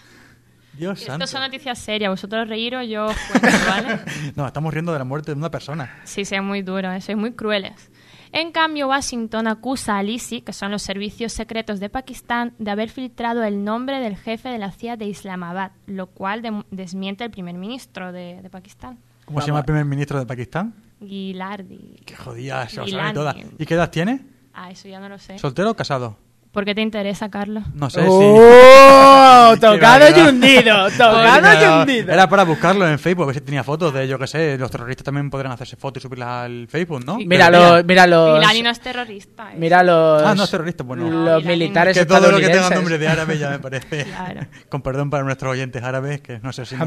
[SPEAKER 1] Dios santo.
[SPEAKER 5] Esto son noticias serias, vosotros reíros, yo os <laughs> cuento, ¿vale?
[SPEAKER 1] No, estamos riendo de la muerte de una persona.
[SPEAKER 5] Sí, sí, es muy duro, ¿eh? sois muy crueles. En cambio, Washington acusa al ISI, que son los servicios secretos de Pakistán, de haber filtrado el nombre del jefe de la CIA de Islamabad, lo cual desmiente el primer ministro de, de Pakistán,
[SPEAKER 1] ¿Cómo se llama el primer ministro de Pakistán?
[SPEAKER 5] Gilardi.
[SPEAKER 1] Qué jodida, se lo sabe todas. ¿Y qué edad tiene?
[SPEAKER 5] Ah, eso ya no lo sé.
[SPEAKER 1] ¿Soltero o casado?
[SPEAKER 5] ¿Por qué te interesa, Carlos?
[SPEAKER 1] No sé
[SPEAKER 2] ¡Oh! <laughs> <laughs> Tocado y hundido, tocado y
[SPEAKER 1] Era-
[SPEAKER 2] hundido.
[SPEAKER 1] Era para buscarlo en Facebook, a ver si tenía fotos de, yo qué sé, los terroristas también podrán hacerse fotos y subirlas al Facebook, ¿no?
[SPEAKER 2] Mira
[SPEAKER 1] Deberían.
[SPEAKER 2] los, mira los,
[SPEAKER 5] Gilani no es terrorista. ¿eh?
[SPEAKER 2] mira los,
[SPEAKER 1] Ah, no es terrorista, bueno.
[SPEAKER 2] los militares
[SPEAKER 1] que todo lo que tenga nombre de árabe ya me <laughs> parece.
[SPEAKER 5] Claro.
[SPEAKER 1] Con perdón para nuestros oyentes árabes, que no sé si nos.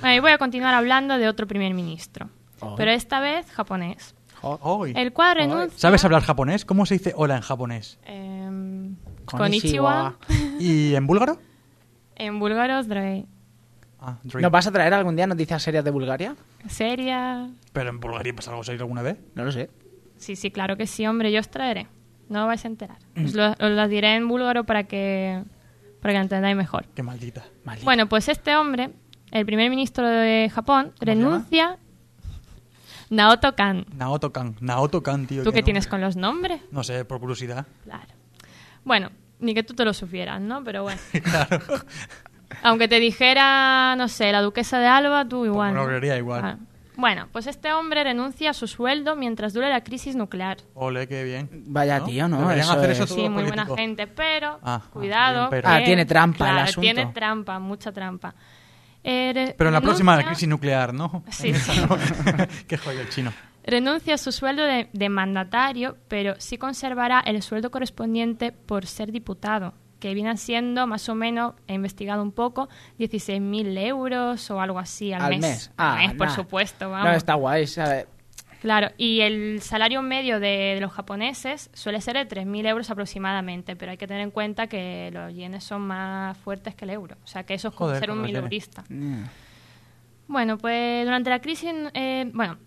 [SPEAKER 5] Bueno, y voy a continuar hablando de otro primer ministro,
[SPEAKER 1] Oh.
[SPEAKER 5] pero esta vez japonés.
[SPEAKER 1] Hoy.
[SPEAKER 5] El cual renuncia...
[SPEAKER 1] ¿Sabes hablar japonés? ¿Cómo se dice hola en japonés?
[SPEAKER 5] em,
[SPEAKER 2] Konnichiwa. <laughs>
[SPEAKER 1] ¿Y en búlgaro?
[SPEAKER 5] En búlgaro, Drei.
[SPEAKER 1] Ah.
[SPEAKER 2] ¿Nos vas a traer algún día noticias serias de Bulgaria?
[SPEAKER 5] Seria.
[SPEAKER 1] ¿Pero en Bulgaria pasa algo serio alguna vez?
[SPEAKER 2] No lo sé.
[SPEAKER 5] Sí, sí, claro que sí, hombre, yo os traeré. No vais a enterar.
[SPEAKER 1] Mm.
[SPEAKER 5] Os lo, os lo diré en búlgaro para que, para que entendáis mejor.
[SPEAKER 1] Qué maldita.
[SPEAKER 5] Bueno, pues este hombre, el primer ministro de Japón, renuncia. Naoto Kan.
[SPEAKER 1] Naoto Kan. Naoto Kan, tío.
[SPEAKER 5] ¿Tú qué
[SPEAKER 1] no-
[SPEAKER 5] tienes con los nombres?
[SPEAKER 1] No sé, por curiosidad.
[SPEAKER 5] Claro. Bueno, ni que tú te lo supieras, ¿no? Pero bueno. <laughs>
[SPEAKER 1] claro.
[SPEAKER 5] Aunque te dijera, no sé, la duquesa de Alba, tú igual.
[SPEAKER 1] me lo
[SPEAKER 5] ¿no?
[SPEAKER 1] creería igual.
[SPEAKER 5] Ah. Bueno, pues este hombre renuncia a su sueldo mientras dure la crisis nuclear.
[SPEAKER 1] Ole, qué bien.
[SPEAKER 2] Vaya tío, ¿no?
[SPEAKER 1] Deberían
[SPEAKER 2] Eso
[SPEAKER 1] hacer
[SPEAKER 2] es-
[SPEAKER 1] eso todos
[SPEAKER 5] Sí, muy buena gente, pero
[SPEAKER 1] Ah,
[SPEAKER 5] cuidado.
[SPEAKER 1] bien, pero-
[SPEAKER 2] Ah,
[SPEAKER 5] que-
[SPEAKER 2] tiene trampa el
[SPEAKER 5] claro,
[SPEAKER 2] asunto.
[SPEAKER 5] Tiene trampa, mucha trampa. Eh,
[SPEAKER 1] Pero en la próxima
[SPEAKER 5] renuncia-
[SPEAKER 1] crisis nuclear, ¿no?
[SPEAKER 5] Sí, <laughs>
[SPEAKER 1] qué joya el chino.
[SPEAKER 5] Renuncia a su sueldo de, de mandatario, pero sí conservará el sueldo correspondiente por ser diputado, que viene siendo más o menos, he investigado un poco, 16.000 euros o algo así al,
[SPEAKER 2] Al mes. Ah,
[SPEAKER 5] Al mes, por
[SPEAKER 2] nah.
[SPEAKER 5] supuesto, vamos.
[SPEAKER 2] No, está guay, ¿sabes?
[SPEAKER 5] Claro, y el salario medio de, de los japoneses suele ser de 3.000 euros aproximadamente, pero hay que tener en cuenta que los yenes son más fuertes que el euro. O sea, que eso es como
[SPEAKER 1] Joder,
[SPEAKER 5] ser un mileurista.
[SPEAKER 2] Mm.
[SPEAKER 5] Bueno, pues durante la crisis, eh, bueno,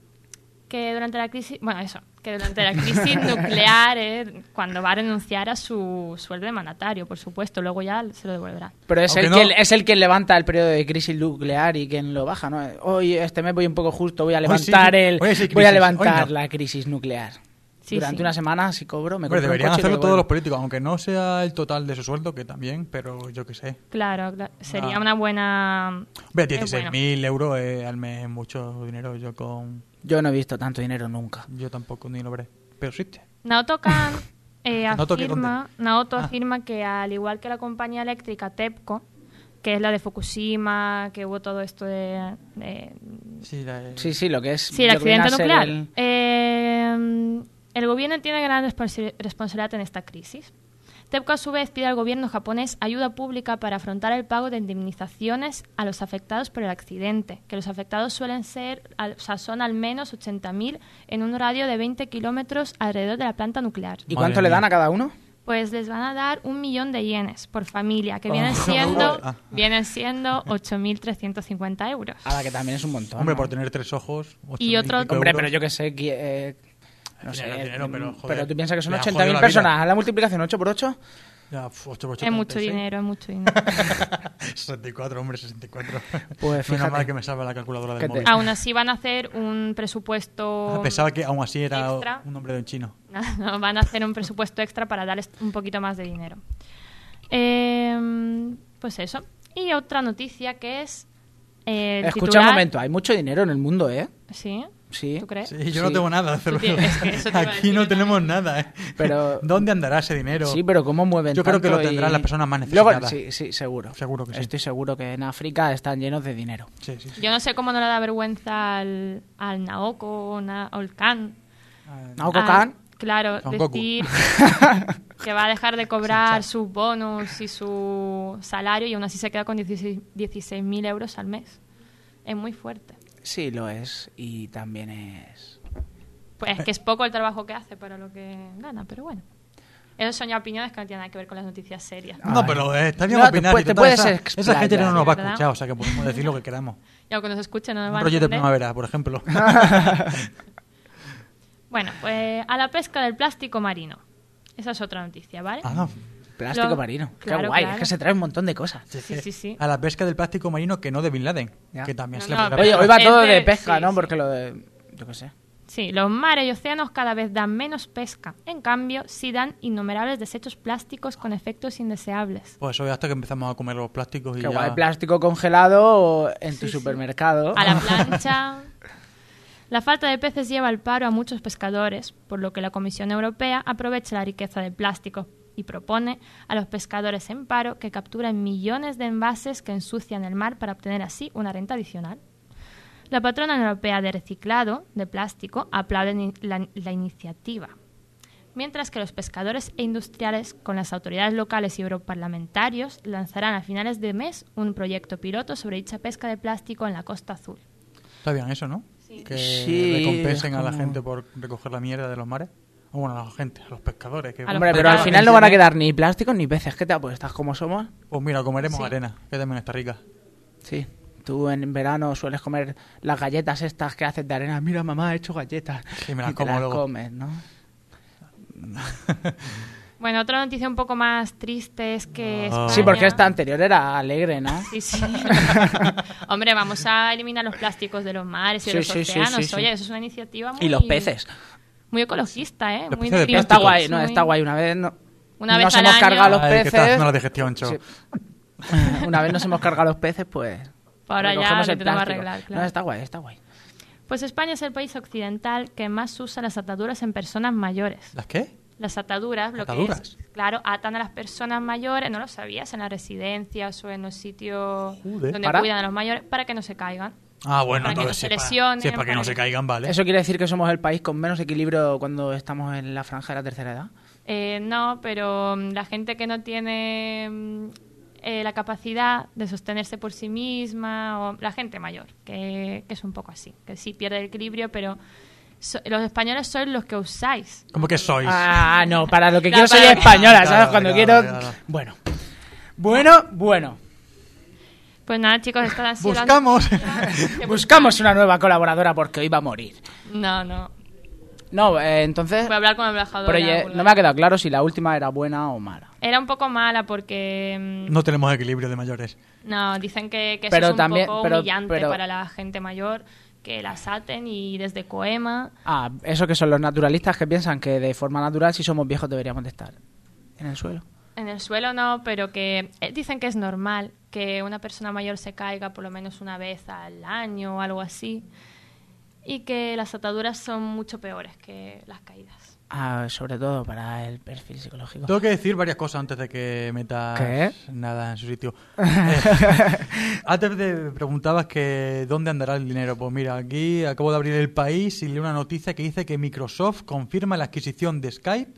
[SPEAKER 5] que durante la crisis, bueno, eso, que durante la crisis nuclear, eh, cuando va a renunciar a su sueldo de mandatario, por supuesto, luego ya se lo devolverán.
[SPEAKER 2] Pero es
[SPEAKER 1] Aunque
[SPEAKER 2] el,
[SPEAKER 1] no-
[SPEAKER 2] quien, es el quien levanta el periodo de crisis nuclear y quien lo baja, ¿no? Hoy este mes voy un poco justo, voy a
[SPEAKER 1] Hoy sí,
[SPEAKER 2] levantar el
[SPEAKER 1] sí
[SPEAKER 2] voy a levantar
[SPEAKER 1] hoy no.
[SPEAKER 2] la crisis nuclear.
[SPEAKER 5] Sí,
[SPEAKER 2] Durante
[SPEAKER 5] sí.
[SPEAKER 2] una semana si cobro, me compro un
[SPEAKER 1] deberían
[SPEAKER 2] coche
[SPEAKER 1] hacerlo todos los políticos, aunque no sea el total de su sueldo, que también, pero yo qué sé.
[SPEAKER 5] Claro, cla- sería
[SPEAKER 1] Ah.
[SPEAKER 5] una buena...
[SPEAKER 1] Hombre,
[SPEAKER 5] es
[SPEAKER 1] 16.000 euros eh, al mes es mucho dinero. Yo con.
[SPEAKER 2] Yo no he visto tanto dinero nunca.
[SPEAKER 1] Yo tampoco ni lo veré. Pero existe.
[SPEAKER 5] Naoto Kan <laughs> eh,
[SPEAKER 1] ¿Naoto qué,
[SPEAKER 5] afirma? Naoto
[SPEAKER 1] Ah.
[SPEAKER 5] afirma que al igual que la compañía eléctrica TEPCO, que es la de Fukushima, que hubo todo esto de... de-
[SPEAKER 1] Sí, la-
[SPEAKER 2] Sí, sí, lo que es.
[SPEAKER 5] sí, el accidente nuclear.
[SPEAKER 2] el-
[SPEAKER 5] Eh, el gobierno tiene gran responsabilidad en esta crisis. TEPCO a su vez pide al gobierno japonés ayuda pública para afrontar el pago de indemnizaciones a los afectados por el accidente, que los afectados suelen ser, al- o sea, son al menos 80.000 en un radio de 20 kilómetros alrededor de la planta nuclear.
[SPEAKER 2] ¿Y cuánto le dan a cada uno?
[SPEAKER 5] Pues les van a dar un millón de yenes por familia, que vienen <laughs>
[SPEAKER 2] Oh.
[SPEAKER 5] siendo,
[SPEAKER 2] Ah.
[SPEAKER 5] vienen siendo 8.350 euros.
[SPEAKER 2] A la que también es un montón.
[SPEAKER 1] Hombre,
[SPEAKER 2] ¿no?
[SPEAKER 1] por tener tres ojos.
[SPEAKER 5] Y
[SPEAKER 1] 8.000
[SPEAKER 5] otro-
[SPEAKER 1] pico
[SPEAKER 2] Hombre,
[SPEAKER 1] euros.
[SPEAKER 2] pero yo que sé. eh, no sé,
[SPEAKER 1] dinero, pero,
[SPEAKER 2] mm,
[SPEAKER 1] joder,
[SPEAKER 2] tú piensas que son
[SPEAKER 1] le ha jodido
[SPEAKER 2] 80.000
[SPEAKER 1] la
[SPEAKER 2] personas.
[SPEAKER 1] vida.
[SPEAKER 2] ¿A la multiplicación 8 por 8?
[SPEAKER 1] Ya, por ocho,
[SPEAKER 5] Es mucho
[SPEAKER 1] 36.
[SPEAKER 5] dinero, es mucho dinero. <laughs>
[SPEAKER 1] 64, hombre, 64.
[SPEAKER 2] Pues
[SPEAKER 1] Menos
[SPEAKER 2] fíjate.
[SPEAKER 1] mal que me salva la calculadora del
[SPEAKER 2] te-
[SPEAKER 1] móvil.
[SPEAKER 5] Aún así van a hacer un presupuesto...
[SPEAKER 1] Ah, Pensaba que aún así era
[SPEAKER 5] extra.
[SPEAKER 1] un nombre de un chino. <laughs>
[SPEAKER 5] No, van a hacer un presupuesto extra para darles un poquito más de dinero. Eh, pues eso. Y otra noticia que es... eh,
[SPEAKER 2] Escucha
[SPEAKER 5] titular-
[SPEAKER 2] un momento, hay mucho dinero en el mundo, ¿eh?
[SPEAKER 5] ¿Sí?
[SPEAKER 2] Sí.
[SPEAKER 5] ¿Tú crees?
[SPEAKER 1] Sí, yo no tengo nada.
[SPEAKER 5] Tienes- eso te iba a
[SPEAKER 1] Aquí
[SPEAKER 5] decir
[SPEAKER 1] no tenemos nada, ¿eh?
[SPEAKER 2] Pero- <laughs>
[SPEAKER 1] ¿Dónde andará ese dinero?
[SPEAKER 2] Sí, pero ¿cómo mueven
[SPEAKER 1] Yo creo que lo tendrán
[SPEAKER 2] y-
[SPEAKER 1] las personas más
[SPEAKER 2] Luego-
[SPEAKER 1] necesitadas.
[SPEAKER 2] sí, sí, seguro.
[SPEAKER 1] Seguro que sí.
[SPEAKER 2] Estoy seguro que en África están llenos de dinero.
[SPEAKER 1] Sí, sí.
[SPEAKER 5] Yo no sé cómo no le da vergüenza al, al Naoko o na- o Kan.
[SPEAKER 2] Naoko
[SPEAKER 5] Al-
[SPEAKER 2] Kan.
[SPEAKER 5] Claro,
[SPEAKER 2] Son Goku.
[SPEAKER 5] decir <laughs> que va a dejar de cobrar sus bonos y su salario y aún así se queda con 16 16.000 euros al mes. Es muy fuerte.
[SPEAKER 2] Sí, lo es. Y también es...
[SPEAKER 5] Pues es que es poco el trabajo que hace para lo que gana, pero bueno. Esas son ya opiniones que no tienen nada que ver con las noticias serias.
[SPEAKER 1] No, pero eh, está bien
[SPEAKER 2] No, te
[SPEAKER 1] opinar.
[SPEAKER 2] pu-
[SPEAKER 1] y
[SPEAKER 2] te
[SPEAKER 1] total,
[SPEAKER 2] puedes
[SPEAKER 1] esa, gente no nos va a
[SPEAKER 5] ¿verdad?
[SPEAKER 1] escuchar, o sea que podemos decir lo que queramos. <laughs>
[SPEAKER 5] Y aunque nos escuchen, no nos
[SPEAKER 1] Un
[SPEAKER 5] van a
[SPEAKER 1] rollo de primavera, por ejemplo. <laughs>
[SPEAKER 5] Bueno, pues a la pesca del plástico marino. Esa es otra noticia, ¿vale?
[SPEAKER 1] Ah,
[SPEAKER 2] Plástico
[SPEAKER 5] Lo-
[SPEAKER 2] marino.
[SPEAKER 5] Claro,
[SPEAKER 2] Qué guay,
[SPEAKER 5] claro.
[SPEAKER 2] es que se trae un montón de cosas.
[SPEAKER 5] Sí, sí, sí.
[SPEAKER 1] A la pesca del plástico marino que no de Bin Laden.
[SPEAKER 2] Ya.
[SPEAKER 1] Que también
[SPEAKER 5] No,
[SPEAKER 1] se le
[SPEAKER 5] no, pero-
[SPEAKER 2] Oye, hoy va todo de
[SPEAKER 5] de-
[SPEAKER 2] pesca,
[SPEAKER 5] sí,
[SPEAKER 2] ¿no?
[SPEAKER 5] sí.
[SPEAKER 2] Porque lo de... Yo qué sé.
[SPEAKER 5] Sí, los mares y océanos cada vez dan menos pesca. En cambio, sí dan innumerables desechos plásticos con efectos indeseables.
[SPEAKER 1] Pues hoy hasta que empezamos a comer los plásticos y
[SPEAKER 2] Qué
[SPEAKER 1] ya...
[SPEAKER 2] guay, plástico congelado en tu supermercado.
[SPEAKER 5] A la <laughs> plancha. La falta de peces lleva al paro a muchos pescadores, por lo que la Comisión Europea aprovecha la riqueza del plástico y propone a los pescadores en paro que capturen millones de envases que ensucian el mar para obtener así una renta adicional. La patrona europea de reciclado de plástico aplaude la, la iniciativa, mientras que los pescadores e industriales, con las autoridades locales y europarlamentarios, lanzarán a finales de mes un proyecto piloto sobre dicha pesca de plástico en la Costa Azul.
[SPEAKER 1] Está bien eso, ¿no? Que
[SPEAKER 2] Sí,
[SPEAKER 1] recompensen a la gente por recoger la mierda de los mares. O bueno, a la gente, a los pescadores. Que
[SPEAKER 5] A los
[SPEAKER 2] Hombre, pero al final no van a quedar ni plásticos ni peces. ¿Qué te apuestas? ¿Cómo somos?
[SPEAKER 1] Pues mira, comeremos
[SPEAKER 5] Sí.
[SPEAKER 1] arena, que también está rica.
[SPEAKER 2] Sí. Tú en verano sueles comer las galletas estas que haces de arena. Mira, mamá, he hecho galletas.
[SPEAKER 1] Sí, me las
[SPEAKER 2] y te
[SPEAKER 1] como
[SPEAKER 2] las
[SPEAKER 1] luego.
[SPEAKER 2] comes, ¿no? <laughs>
[SPEAKER 5] Bueno, otra noticia un poco más triste es que
[SPEAKER 1] Ah.
[SPEAKER 2] Sí, porque esta anterior era alegre, ¿no?
[SPEAKER 5] Sí, sí. <laughs> Hombre, vamos a eliminar los plásticos de los mares y
[SPEAKER 2] Sí,
[SPEAKER 5] de los
[SPEAKER 2] sí, sí,
[SPEAKER 5] océanos.
[SPEAKER 2] sí, sí.
[SPEAKER 5] Oye, eso es una iniciativa muy...
[SPEAKER 2] Y los peces.
[SPEAKER 5] Muy ecologista, ¿eh?
[SPEAKER 1] Los
[SPEAKER 5] muy
[SPEAKER 1] de
[SPEAKER 5] de
[SPEAKER 2] Está guay, no,
[SPEAKER 5] muy-
[SPEAKER 2] está guay. Una vez, no,
[SPEAKER 5] Una vez
[SPEAKER 2] nos
[SPEAKER 5] al
[SPEAKER 2] hemos
[SPEAKER 5] año.
[SPEAKER 2] cargado los
[SPEAKER 1] Ay, que estás
[SPEAKER 2] peces.
[SPEAKER 1] haciendo la digestión, cho.
[SPEAKER 2] Sí. <laughs> Una vez nos hemos cargado los peces, pues.
[SPEAKER 5] Ahora ya lo
[SPEAKER 2] el
[SPEAKER 5] intentamos
[SPEAKER 2] plástico.
[SPEAKER 5] arreglar, claro.
[SPEAKER 2] No, está guay, está guay.
[SPEAKER 5] Pues España es el país occidental que más usa las ataduras en personas mayores.
[SPEAKER 1] ¿Las qué?
[SPEAKER 5] Las ataduras, lo que
[SPEAKER 1] ¿Ataduras?
[SPEAKER 5] es, claro, atan a las personas mayores, no lo sabías, en las residencias o en los sitios
[SPEAKER 1] Joder.
[SPEAKER 5] donde
[SPEAKER 2] ¿Para?
[SPEAKER 5] cuidan a los mayores para que no se caigan.
[SPEAKER 1] Ah, bueno,
[SPEAKER 5] Para que no
[SPEAKER 1] entonces
[SPEAKER 5] se lesionen,
[SPEAKER 1] sí, para que no se caigan, vale.
[SPEAKER 2] ¿Eso quiere decir que somos el país con menos equilibrio cuando estamos en la franja de la tercera edad?
[SPEAKER 5] Eh, no, pero mm, la gente que no tiene mm, eh, la capacidad de sostenerse por sí misma, o la gente mayor, que, que es un poco así, que sí pierde el equilibrio, pero so- los españoles sois los que usáis.
[SPEAKER 1] ¿Cómo que sois?
[SPEAKER 2] Ah, no, para lo que <laughs> quiero soy española, ¿sabes?
[SPEAKER 1] Claro,
[SPEAKER 2] Cuando
[SPEAKER 1] claro,
[SPEAKER 2] quiero.
[SPEAKER 1] claro.
[SPEAKER 2] Bueno. Bueno, bueno.
[SPEAKER 5] Pues nada, chicos, sido las
[SPEAKER 1] Buscamos.
[SPEAKER 5] noticias. <laughs> <laughs>
[SPEAKER 2] Buscamos una nueva colaboradora porque hoy va a morir.
[SPEAKER 5] No, no.
[SPEAKER 2] No, eh, entonces...
[SPEAKER 5] Voy a hablar con el embajador.
[SPEAKER 2] Pero no me ha quedado claro si la última era buena o mala.
[SPEAKER 5] Era un poco mala porque... mm,
[SPEAKER 1] No tenemos equilibrio de mayores.
[SPEAKER 5] No, dicen que, que eso
[SPEAKER 2] Pero
[SPEAKER 5] es un
[SPEAKER 2] también-
[SPEAKER 5] poco
[SPEAKER 2] pero-
[SPEAKER 5] humillante
[SPEAKER 2] pero-
[SPEAKER 5] para la gente mayor, que las aten y desde Coema...
[SPEAKER 2] Ah, eso que son los naturalistas que piensan que de forma natural si somos viejos deberíamos de estar en el suelo.
[SPEAKER 5] En el suelo no, pero que eh, dicen que es normal que una persona mayor se caiga por lo menos una vez al año o algo así. Y que las ataduras son mucho peores que las caídas.
[SPEAKER 2] Ah, sobre todo para el perfil psicológico.
[SPEAKER 1] Tengo que decir varias cosas antes de que metas
[SPEAKER 2] ¿Qué?
[SPEAKER 1] nada en su sitio. <laughs> Eh, <laughs> antes de preguntabas que dónde andará el dinero. Pues mira, aquí acabo de abrir el país y leo una noticia que dice que Microsoft confirma la adquisición de Skype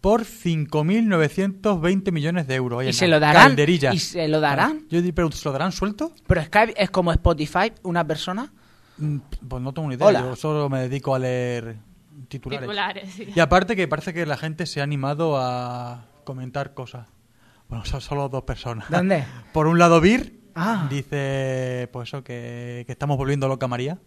[SPEAKER 1] por 5.920 millones de euros. Oye,
[SPEAKER 2] ¿Y se lo darán?
[SPEAKER 1] calderilla.
[SPEAKER 2] ¿Y se lo darán?
[SPEAKER 1] Yo te pregunto, ¿se lo darán suelto?
[SPEAKER 2] Pero Skype es como Spotify, una persona.
[SPEAKER 1] Mm, Pues no tengo ni idea.
[SPEAKER 2] Hola.
[SPEAKER 1] Yo solo me dedico a leer titulares.
[SPEAKER 5] Titulares, sí.
[SPEAKER 1] Y aparte que parece que la gente se ha animado a comentar cosas. Bueno, son solo dos personas.
[SPEAKER 2] ¿Dónde? <laughs>
[SPEAKER 1] Por un lado, Bir
[SPEAKER 2] Ah.
[SPEAKER 1] dice pues eso, que, que estamos volviendo loca María.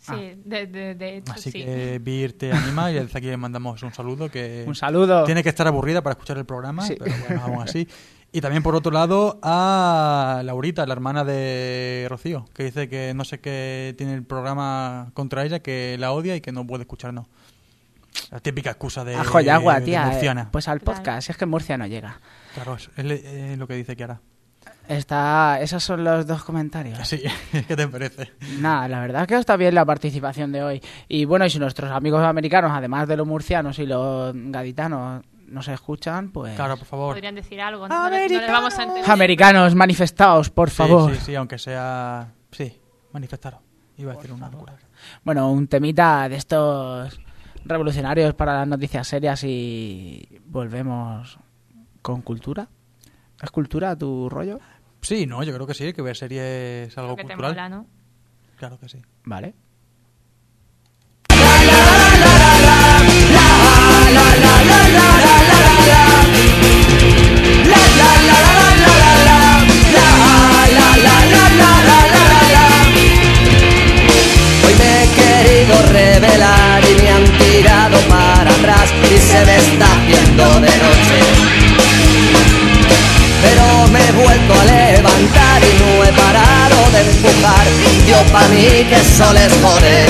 [SPEAKER 5] Sí, de, de, de hecho,
[SPEAKER 1] Así
[SPEAKER 5] sí.
[SPEAKER 1] que Bir te anima y desde aquí le mandamos un saludo. que <laughs>
[SPEAKER 2] Un saludo.
[SPEAKER 1] Tiene que estar aburrida para escuchar el programa,
[SPEAKER 2] Sí.
[SPEAKER 1] pero bueno, aún así. <laughs> Y también por otro lado a Laurita, la hermana de Rocío, que dice que no sé qué tiene el programa contra ella, que la odia y que no puede escucharnos. La típica excusa de,
[SPEAKER 2] Ajo y agua,
[SPEAKER 1] de
[SPEAKER 2] tía. eh.
[SPEAKER 1] murciana.
[SPEAKER 2] Pues al podcast, es que Murcia no llega.
[SPEAKER 1] Claro, es, es le- es lo que dice Kiara.
[SPEAKER 2] Está, esos son los dos comentarios.
[SPEAKER 1] Sí, <laughs> ¿qué te parece?
[SPEAKER 2] Nada, la verdad que está bien la participación de hoy. Y bueno, y si nuestros amigos americanos, además de los murcianos y los gaditanos, nos escuchan, pues...
[SPEAKER 1] Claro, por favor.
[SPEAKER 5] Podrían decir algo, ¿no? No, le- no les vamos a.
[SPEAKER 2] Americanos, manifestaos, por
[SPEAKER 1] Sí,
[SPEAKER 2] favor.
[SPEAKER 1] Sí, sí, aunque sea... Sí, manifestaros. Iba a decir una locura.
[SPEAKER 2] Bueno, un temita de estos revolucionarios para las noticias serias y volvemos con cultura. ¿Es cultura tu rollo?
[SPEAKER 1] Sí, no, yo creo que sí, que ver series es algo
[SPEAKER 5] que te
[SPEAKER 1] cultural.
[SPEAKER 5] mola, ¿no?
[SPEAKER 1] Claro que sí.
[SPEAKER 2] Vale.
[SPEAKER 6] Hoy me he querido revelar y me han tirado para atrás y se me está haciendo de noche. Pero me he vuelto a levantar y no he parado de empujar. Yo pa' mí que eso les jode.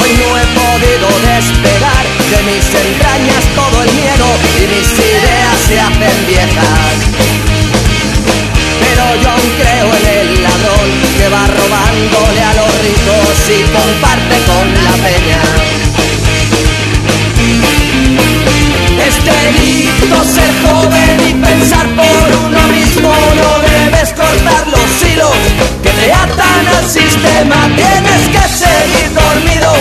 [SPEAKER 6] Hoy no he podido despegar de mis entrañas todo el miedo y mis ideas se hacen viejas. Pero yo aún creo en el ladrón que va robándole a los ricos y comparte con la peña. Es delito ser joven y pensar por uno mismo, no debes cortar los hilos que te atan al sistema, tienes que seguir dormido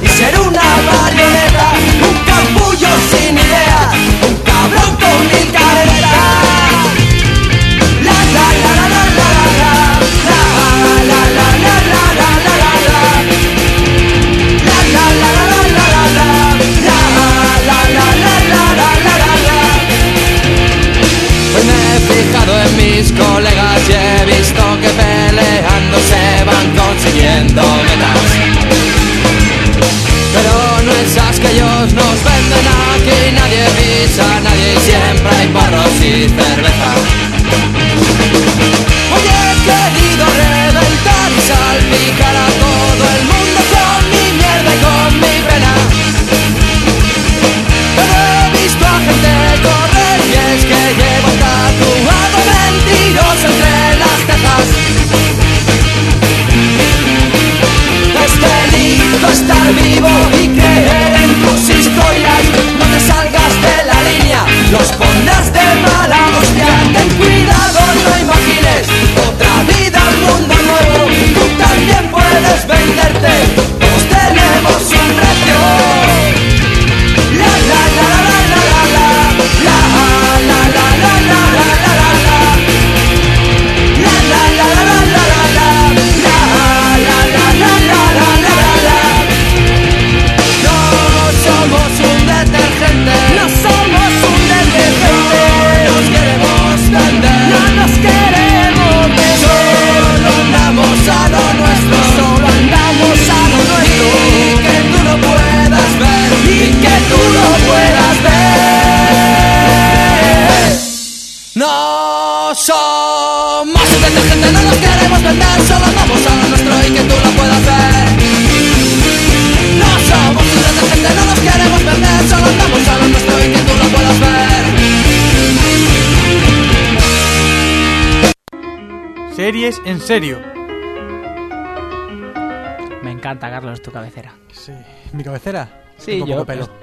[SPEAKER 6] y ser una marioneta, un capullo sin ideas, un cabrón con mil caretas.
[SPEAKER 1] Serio.
[SPEAKER 2] Me encanta, Carlos, tu cabecera.
[SPEAKER 1] Sí. ¿Mi cabecera?
[SPEAKER 2] Sí,
[SPEAKER 1] Tengo
[SPEAKER 2] yo-
[SPEAKER 1] poco pelo. <laughs>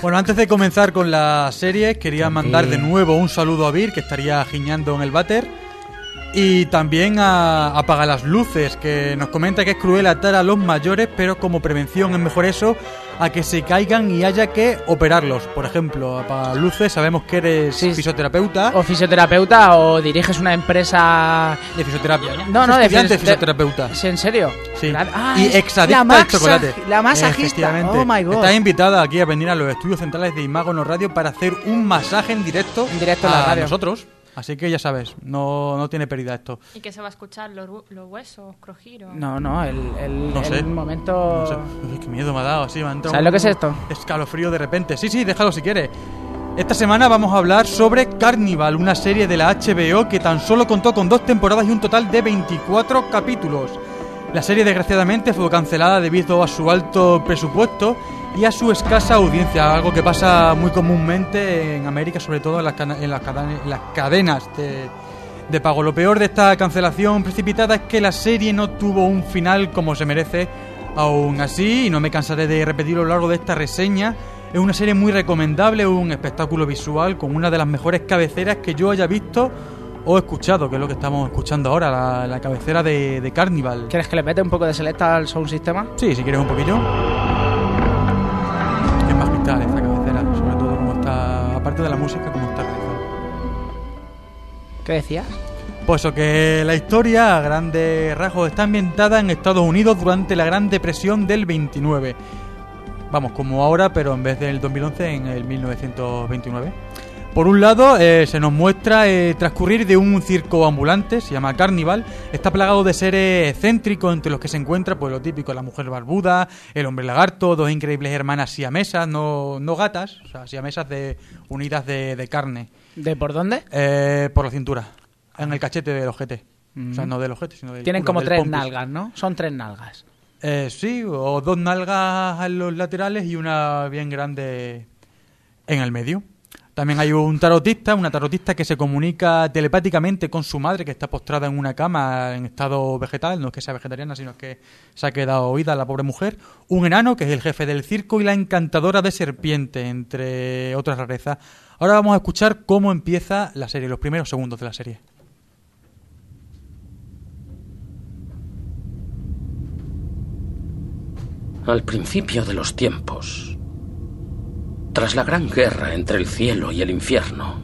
[SPEAKER 1] Bueno, antes de comenzar con la serie, quería mandar de nuevo un saludo a Vir, que estaría giñando en el váter. Y también a Apaga las Luces, que nos comenta que es cruel atar a los mayores, pero como prevención es mejor eso, a que se caigan y haya que operarlos. Por ejemplo, las Luces, sabemos que eres fisioterapeuta.
[SPEAKER 2] O fisioterapeuta o diriges una empresa...
[SPEAKER 1] De fisioterapia, ¿no?
[SPEAKER 2] No, de
[SPEAKER 1] de
[SPEAKER 2] fisi-
[SPEAKER 1] fisioterapeuta.
[SPEAKER 2] ¿Sí, ¿En serio?
[SPEAKER 1] Sí.
[SPEAKER 2] Ah,
[SPEAKER 1] y
[SPEAKER 2] es
[SPEAKER 1] exadicta
[SPEAKER 2] la masa-
[SPEAKER 1] chocolate.
[SPEAKER 2] La masajista. Oh my god.
[SPEAKER 1] Estás invitada aquí a venir a los estudios centrales de Imagono Radio para hacer un masaje en directo,
[SPEAKER 2] En directo en la
[SPEAKER 1] a
[SPEAKER 2] radio.
[SPEAKER 1] nosotros. Así que ya sabes, no, no tiene pérdida esto.
[SPEAKER 5] ¿Y que se va a escuchar los, los huesos crujir? o-
[SPEAKER 2] No, no, el, el,
[SPEAKER 1] No
[SPEAKER 2] el momento...
[SPEAKER 1] No sé. Uy, qué miedo me ha dado, sí, me ha entrado
[SPEAKER 2] ¿Sabes lo que es esto?
[SPEAKER 1] Escalofrío de repente. Sí, sí, déjalo si quieres. Esta semana vamos a hablar sobre Carnival, una serie de la HBO que tan solo contó con dos temporadas y un total de 24 capítulos. La serie desgraciadamente fue cancelada debido a su alto presupuesto y a su escasa audiencia, algo que pasa muy comúnmente en América, sobre todo en las, en las cadenas de, de pago. Lo peor de esta cancelación precipitada es que la serie no tuvo un final como se merece. Aún así, y no me cansaré de repetirlo a lo largo de esta reseña, es una serie muy recomendable, un espectáculo visual con una de las mejores cabeceras que yo haya visto o escuchado, que es lo que estamos escuchando ahora, la, la cabecera de, de Carnival.
[SPEAKER 2] ¿Quieres que le mete un poco de selecta al sound sistema?
[SPEAKER 1] Sí, si quieres un poquillo. Es magistral esta cabecera, sobre todo como está, aparte de la música, como está realizada.
[SPEAKER 2] ¿Qué decías?
[SPEAKER 1] Pues eso, que la historia a grandes rasgos está ambientada en Estados Unidos durante la Gran Depresión del 29. Vamos, como ahora, pero en vez del 2011 en el 1929. Por un lado, eh, se nos muestra eh, transcurrir de un circo ambulante, se llama Carnival, está plagado de seres excéntricos entre los que se encuentra pues lo típico, la mujer barbuda, el hombre lagarto, dos increíbles hermanas siamesas, no, no gatas, o sea, siamesas de, unidas de, de carne.
[SPEAKER 2] ¿De por dónde?
[SPEAKER 1] Eh, por la cintura, en el cachete del ojete. O sea,
[SPEAKER 2] Mm.
[SPEAKER 1] no del ojete, sino del
[SPEAKER 2] Tienen
[SPEAKER 1] culo,
[SPEAKER 2] como
[SPEAKER 1] del
[SPEAKER 2] tres
[SPEAKER 1] pompis.
[SPEAKER 2] nalgas, ¿no? Son tres nalgas.
[SPEAKER 1] Eh, sí, o dos nalgas en los laterales y una bien grande en el medio. También hay un tarotista, una tarotista que se comunica telepáticamente con su madre, que está postrada en una cama en estado vegetal, no es que sea vegetariana, sino que se ha quedado oída la pobre mujer. Un enano, que es el jefe del circo, y la encantadora de serpiente, entre otras rarezas. Ahora vamos a escuchar cómo empieza la serie, los primeros segundos de la serie.
[SPEAKER 12] Al principio de los tiempos, tras la gran guerra entre el cielo y el infierno,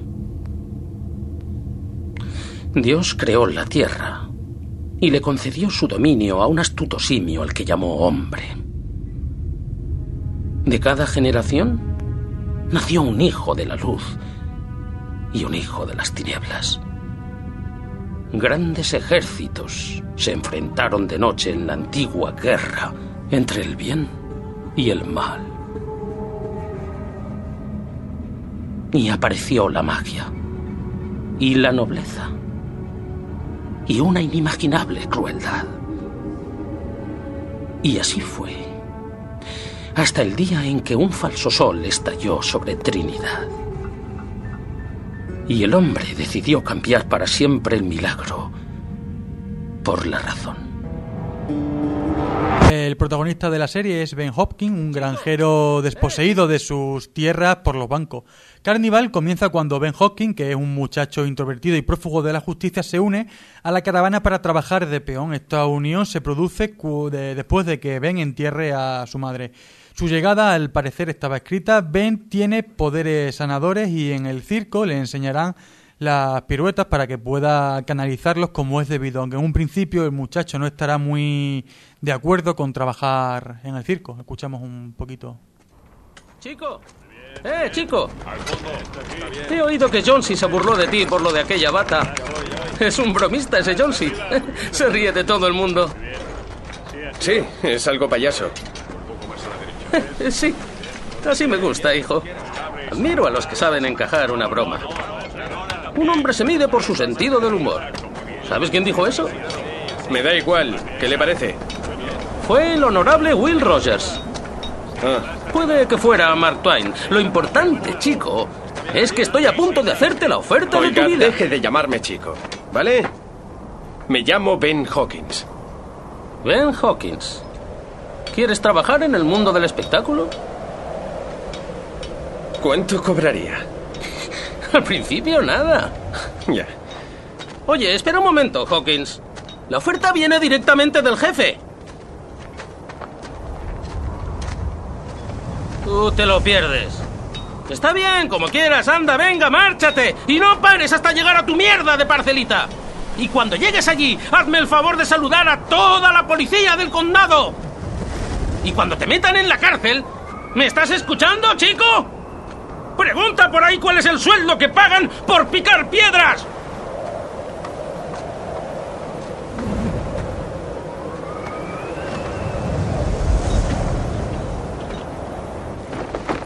[SPEAKER 12] Dios creó la tierra y le concedió su dominio a un astuto simio al que llamó hombre. De cada generación nació un hijo de la luz y un hijo de las tinieblas. Grandes ejércitos se enfrentaron de noche en la antigua guerra entre el bien y el mal. Y apareció la magia y la nobleza y una inimaginable crueldad. Y así fue, hasta el día en que un falso sol estalló sobre Trinidad. Y el hombre decidió cambiar para siempre el milagro por la razón.
[SPEAKER 1] Protagonista de la serie es Ben Hopkins, un granjero desposeído de sus tierras por los bancos. Carnival comienza cuando Ben Hopkins, que es un muchacho introvertido y prófugo de la justicia, se une a la caravana para trabajar de peón. Esta unión se produce después de que Ben entierre a su madre. Su llegada, al parecer, estaba escrita. Ben tiene poderes sanadores y en el circo le enseñarán las piruetas para que pueda canalizarlos como es debido, aunque en un principio el muchacho no estará muy de acuerdo con trabajar en el circo. Escuchamos un poquito.
[SPEAKER 12] Chico. ¡Eh, chico! He oído que Jonesy se burló de ti por lo de aquella bata. Es un bromista ese Jonesy. <laughs> Se ríe de todo el mundo.
[SPEAKER 13] Sí, es algo payaso. <laughs>
[SPEAKER 12] Sí, así me gusta, hijo. Admiro a los que saben encajar una broma. Un hombre se mide por su sentido del humor. ¿Sabes quién dijo eso?
[SPEAKER 13] Me da igual. ¿Qué le parece?
[SPEAKER 12] Fue el honorable Will Rogers. Puede que fuera Mark Twain. Lo importante, chico, es que estoy a punto de hacerte la oferta de tu vida.
[SPEAKER 13] deje de llamarme chico, ¿vale? Me llamo Ben Hawkins.
[SPEAKER 12] Ben Hawkins. ¿Quieres trabajar en el mundo del espectáculo?
[SPEAKER 13] ¿Cuánto cobraría? <laughs>
[SPEAKER 12] Al principio nada. <laughs>
[SPEAKER 13] Ya.
[SPEAKER 12] Oye, espera un momento, Hawkins. La oferta viene directamente del jefe. Tú te lo pierdes. Está bien, como quieras, anda, venga, márchate. Y no pares hasta llegar a tu mierda de parcelita. Y cuando llegues allí, hazme el favor de saludar a toda la policía del condado. Y cuando te metan en la cárcel, ¿me estás escuchando, chico? Pregunta por ahí cuál es el sueldo que pagan por picar piedras.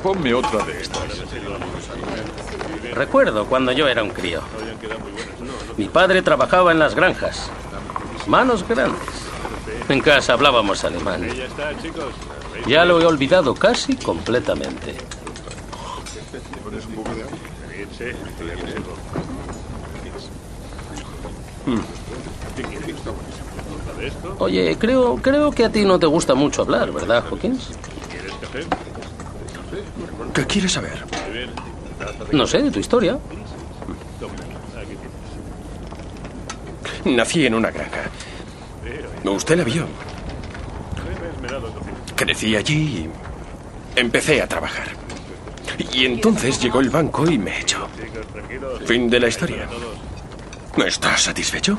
[SPEAKER 14] Ponme otra de estas.
[SPEAKER 12] Recuerdo cuando yo era un crío. Mi padre trabajaba en las granjas. Manos grandes. En casa hablábamos alemán.
[SPEAKER 14] Ya
[SPEAKER 12] lo he olvidado casi completamente. Oye, creo, creo que a ti no te gusta mucho hablar, ¿verdad, Hawkins?
[SPEAKER 13] ¿Qué quieres saber?
[SPEAKER 12] No sé, de tu historia.
[SPEAKER 13] Nací en una granja. Usted la vio. Crecí allí y empecé a trabajar. Y entonces llegó el banco y me echó. Fin de la historia. ¿Estás satisfecho?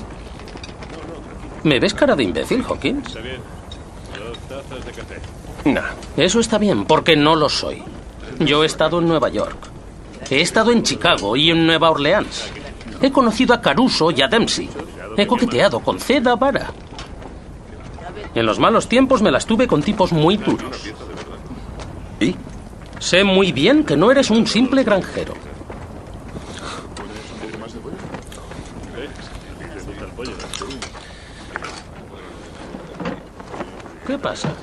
[SPEAKER 12] ¿Me ves cara de imbécil, Hawkins?
[SPEAKER 14] Dos tazas de café.
[SPEAKER 13] No.
[SPEAKER 12] Eso está bien, porque no lo soy. Yo he estado en Nueva York. He estado en Chicago y en Nueva Orleans. He conocido a Caruso y a Dempsey. He coqueteado con Ceda Vara. En los malos tiempos me las tuve con tipos muy duros.
[SPEAKER 13] ¿Y?
[SPEAKER 12] Sé muy bien que no eres un simple granjero. ¿Qué pasa?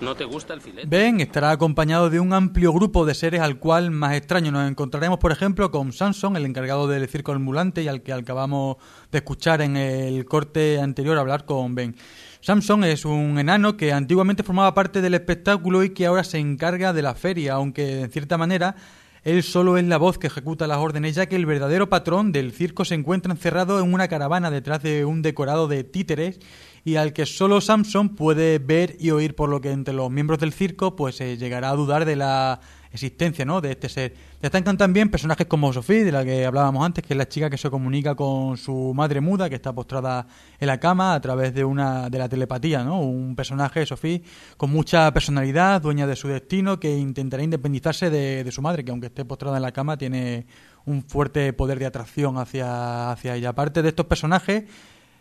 [SPEAKER 12] ¿No te gusta el filete?
[SPEAKER 1] Ben estará acompañado de un amplio grupo de seres al cual más extraño nos encontraremos, por ejemplo, con Samson, el encargado del circo ambulante y al que acabamos de escuchar en el corte anterior hablar con Ben. Samson es un enano que antiguamente formaba parte del espectáculo y que ahora se encarga de la feria, aunque en cierta manera él solo es la voz que ejecuta las órdenes, ya que el verdadero patrón del circo se encuentra encerrado en una caravana detrás de un decorado de títeres y al que solo Samson puede ver y oír, por lo que entre los miembros del circo pues se llegará a dudar de la existencia ¿no? de este ser. Destacan también personajes como Sophie, de la que hablábamos antes, que es la chica que se comunica con su madre muda, que está postrada en la cama a través de una de la telepatía, ¿no? Un personaje, Sophie, con mucha personalidad, dueña de su destino, que intentará independizarse de, de su madre, que aunque esté postrada en la cama, tiene un fuerte poder de atracción hacia, hacia ella. Aparte de estos personajes,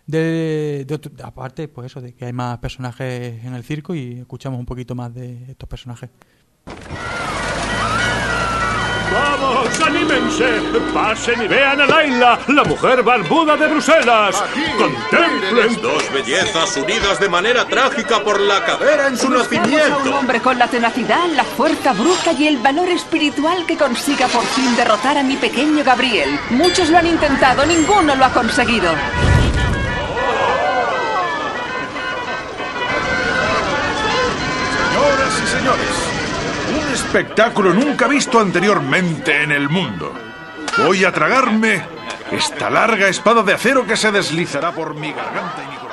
[SPEAKER 1] de, de otro- aparte, pues eso, de que hay más personajes en el circo y escuchamos un poquito más de estos personajes.
[SPEAKER 15] ¡Vamos, anímense! ¡Pasen y vean a Laila, la mujer barbuda de Bruselas! ¡Contemplen!
[SPEAKER 16] Dos bellezas unidas de manera trágica por la cadera en su
[SPEAKER 17] a un
[SPEAKER 16] nacimiento.
[SPEAKER 17] hombre con la tenacidad, la fuerza bruta y el valor espiritual que consiga por fin derrotar a mi pequeño Gabriel. Muchos lo han intentado, ninguno lo ha conseguido.
[SPEAKER 18] Espectáculo nunca visto anteriormente en el mundo. Voy a tragarme esta larga espada de acero que se deslizará por mi garganta y mi corazón.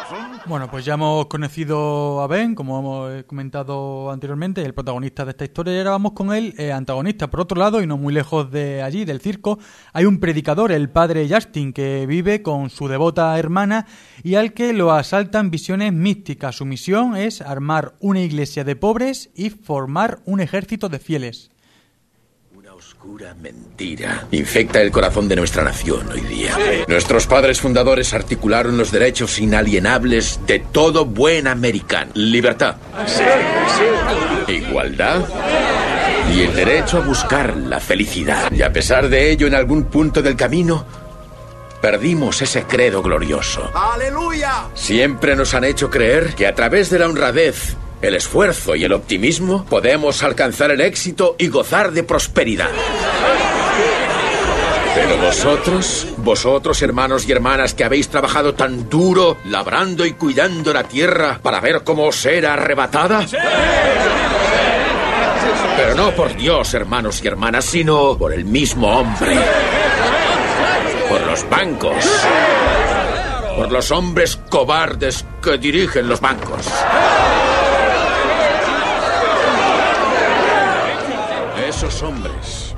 [SPEAKER 1] Bueno, pues ya hemos conocido a Ben, como hemos comentado anteriormente, el protagonista de esta historia, y ahora vamos con el eh, antagonista. Por otro lado, y no muy lejos de allí, del circo, hay un predicador, el padre Justin, que vive con su devota hermana y al que lo asaltan visiones místicas. Su misión es armar una iglesia de pobres y formar un ejército de fieles.
[SPEAKER 19] Oscura mentira. Infecta el corazón de nuestra nación hoy día. Nuestros padres fundadores articularon los derechos inalienables de todo buen americano. Libertad. Igualdad. Y el derecho a buscar la felicidad. Y a pesar de ello, en algún punto del camino, perdimos ese credo glorioso.
[SPEAKER 4] ¡Aleluya!
[SPEAKER 19] Siempre nos han hecho creer que a través de la honradez, el esfuerzo y el optimismo podemos alcanzar el éxito y gozar de prosperidad. Pero vosotros, vosotros hermanos y hermanas que habéis trabajado tan duro, labrando y cuidando la tierra para ver cómo os era arrebatada. Pero no por Dios, hermanos y hermanas, sino por el mismo hombre. Por los bancos. Por los hombres cobardes que dirigen los bancos. Esos hombres.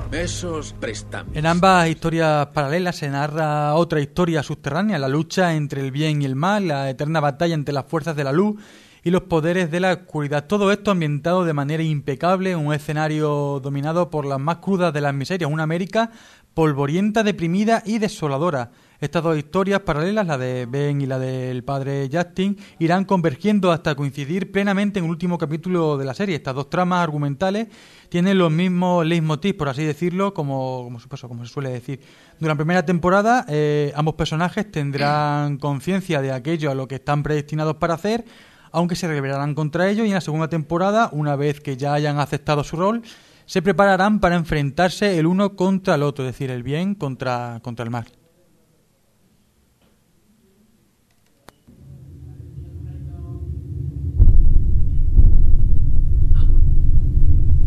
[SPEAKER 1] En ambas historias paralelas se narra otra historia subterránea, la lucha entre el bien y el mal, la eterna batalla entre las fuerzas de la luz y los poderes de la oscuridad. Todo esto ambientado de manera impecable en un escenario dominado por las más crudas de las miserias, una América polvorienta, deprimida y desoladora. Estas dos historias paralelas, la de Ben y la del padre Justin, irán convergiendo hasta coincidir plenamente en el último capítulo de la serie. Estas dos tramas argumentales tienen los mismos leitmotiv, por así decirlo, como, como, se- pues, como se suele decir. Durante la primera temporada, eh, ambos personajes tendrán <clears throat> conciencia de aquello a lo que están predestinados para hacer, aunque se rebelarán contra ello, y en la segunda temporada, una vez que ya hayan aceptado su rol, se prepararán para enfrentarse el uno contra el otro, es decir, el bien contra, contra el mal.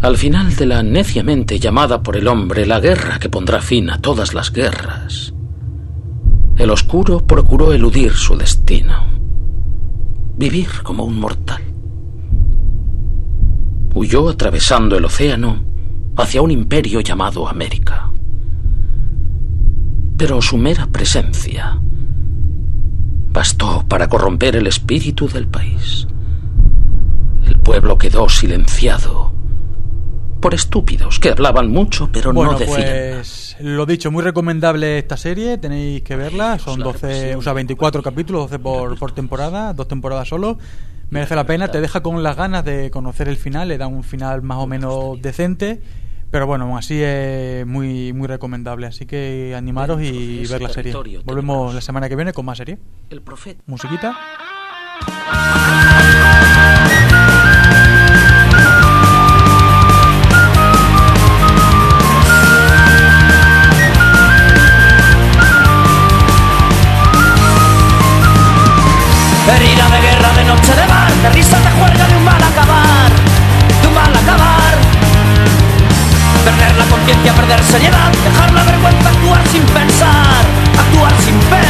[SPEAKER 12] Al final de la neciamente llamada por el hombre la guerra que pondrá fin a todas las guerras, el oscuro procuró eludir su destino, vivir como un mortal. Huyó atravesando el océano hacia un imperio llamado América. Pero su mera presencia bastó para corromper el espíritu del país. El pueblo quedó silenciado por estúpidos que hablaban mucho pero
[SPEAKER 1] bueno,
[SPEAKER 12] no decían.
[SPEAKER 1] pues lo dicho, muy recomendable esta serie, tenéis que verla, son 12, o sea, 24 capítulos, 12 por, por temporada, dos temporadas solo. Merece la pena, te deja con las ganas de conocer el final, le da un final más o menos decente, pero bueno, aún así es muy muy recomendable, así que animaros y ver la serie. Volvemos la semana que viene con más serie.
[SPEAKER 12] El profeta.
[SPEAKER 1] Musiquita.
[SPEAKER 3] De mar, de risa de juerga, de un mal acabar, de un mal acabar. Perder la conciencia, perder seriedad, dejar la vergüenza, actuar sin pensar, actuar sin pensar.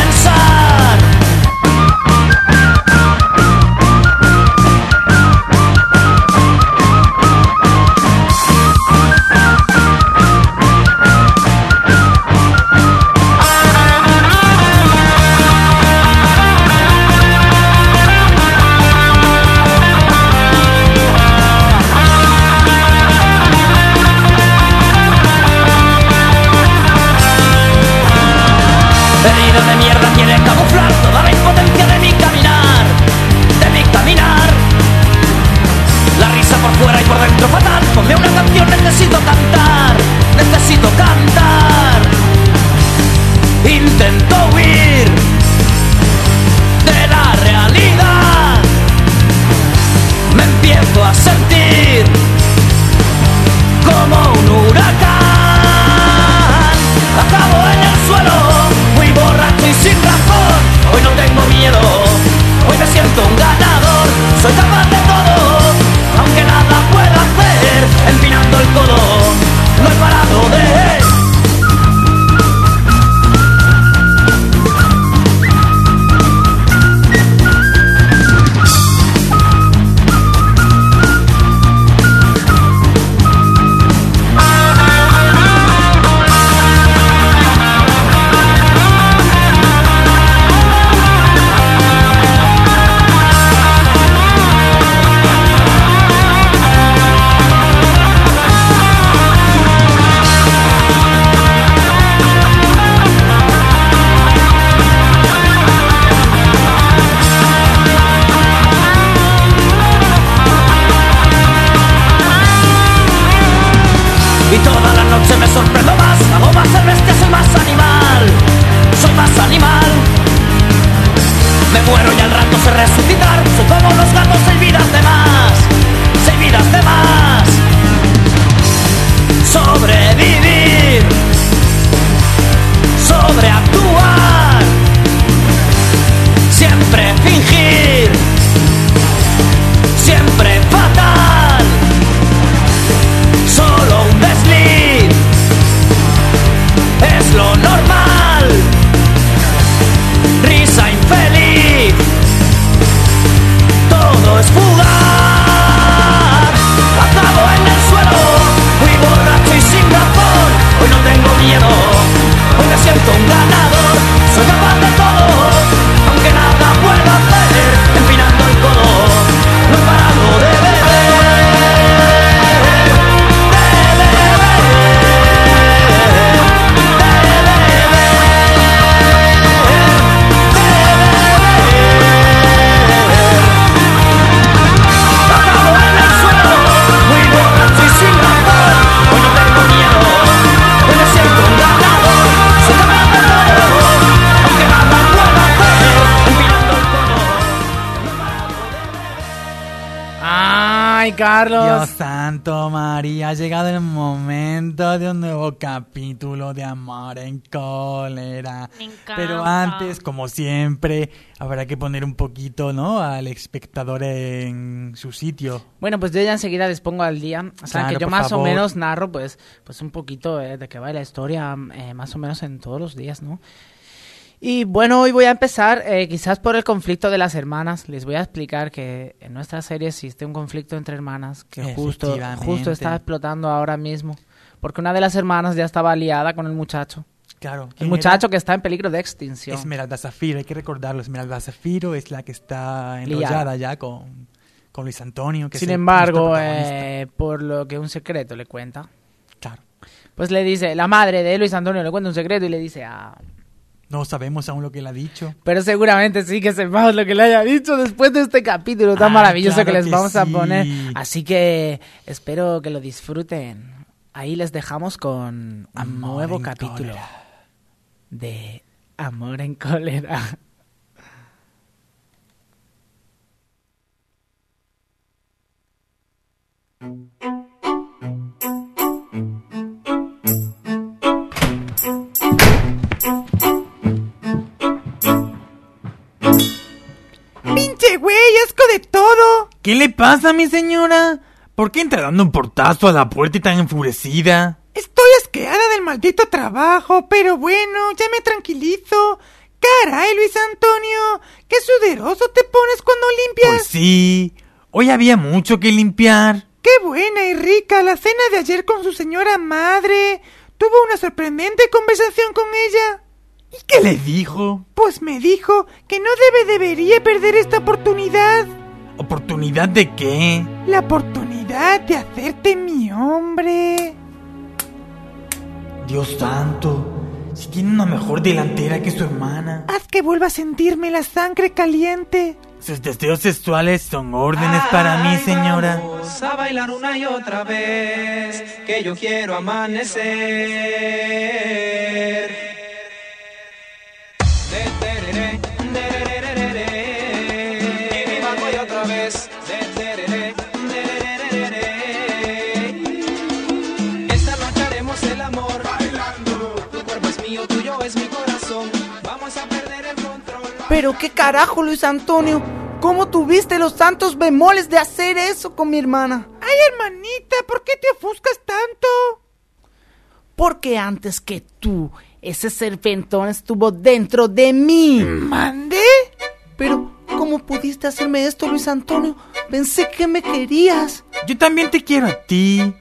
[SPEAKER 1] Capítulo de Amor en Cólera. Pero antes, como siempre, habrá que poner un poquito, ¿no? Al espectador en su sitio.
[SPEAKER 2] Bueno, pues yo ya enseguida les pongo al día. O sea,
[SPEAKER 1] Claro,
[SPEAKER 2] que yo más o menos narro, pues, pues un poquito eh, de qué va la historia, eh, más o menos en todos los días, ¿no? Y bueno, hoy voy a empezar eh, quizás por el conflicto de las hermanas. Les voy a explicar que en nuestra serie existe un conflicto entre hermanas que justo, justo está explotando ahora mismo. Porque una de las hermanas ya estaba aliada con el muchacho.
[SPEAKER 1] Claro.
[SPEAKER 2] El
[SPEAKER 1] ¿quién
[SPEAKER 2] muchacho
[SPEAKER 1] era?
[SPEAKER 2] que está en peligro de extinción.
[SPEAKER 1] Esmeralda Zafiro, hay que recordarlo. Esmeralda Zafiro es la que está
[SPEAKER 2] Liada.
[SPEAKER 1] enrollada ya con, con Luis Antonio. Que
[SPEAKER 2] Sin embargo, eh, por lo que un secreto le cuenta.
[SPEAKER 1] Claro.
[SPEAKER 2] Pues le dice, la madre de Luis Antonio le cuenta un secreto y le dice, ah,
[SPEAKER 1] No sabemos aún lo que él ha dicho.
[SPEAKER 2] Pero seguramente sí que sepamos lo que le haya dicho después de este capítulo tan
[SPEAKER 1] Ah,
[SPEAKER 2] maravilloso
[SPEAKER 1] claro
[SPEAKER 2] que les
[SPEAKER 1] que
[SPEAKER 2] vamos a poner. Así que espero que lo disfruten. Ahí les dejamos con un
[SPEAKER 1] Amor
[SPEAKER 2] nuevo
[SPEAKER 1] en
[SPEAKER 2] capítulo
[SPEAKER 1] cólera.
[SPEAKER 2] de Amor en cólera.
[SPEAKER 7] ¡Pinche güey! ¡Asco de todo!
[SPEAKER 20] ¿Qué le pasa, mi señora? ¿Por qué entra dando un portazo a la puerta y tan enfurecida?
[SPEAKER 7] Estoy asqueada del maldito trabajo, pero bueno, ya me tranquilizo. Caray, Luis Antonio, qué suderoso te pones cuando limpias.
[SPEAKER 20] Pues sí, hoy había mucho que limpiar.
[SPEAKER 7] Qué buena y rica la cena de ayer con su señora madre. Tuvo una sorprendente conversación con ella.
[SPEAKER 20] ¿Y qué le dijo?
[SPEAKER 7] Pues me dijo que no debe debería perder esta oportunidad.
[SPEAKER 20] ¿Oportunidad de qué?
[SPEAKER 7] La oportunidad de hacerte mi hombre.
[SPEAKER 20] Dios santo, si tiene una mejor delantera que su hermana.
[SPEAKER 7] Haz que vuelva a sentirme la sangre caliente.
[SPEAKER 20] Sus deseos sexuales son órdenes para mí, señora.
[SPEAKER 21] Vamos a bailar una y otra vez, que yo quiero amanecer.
[SPEAKER 7] Pero qué carajo, Luis Antonio. ¿Cómo tuviste los santos bemoles de hacer eso con mi hermana? Ay, hermanita, ¿por qué te ofuscas tanto? Porque antes que tú, ese serpentón estuvo dentro de mí. ¿Mandé? Pero, ¿cómo pudiste hacerme esto, Luis Antonio? Pensé que me querías.
[SPEAKER 20] Yo también te quiero a ti,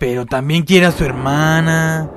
[SPEAKER 20] pero también quiero a su hermana.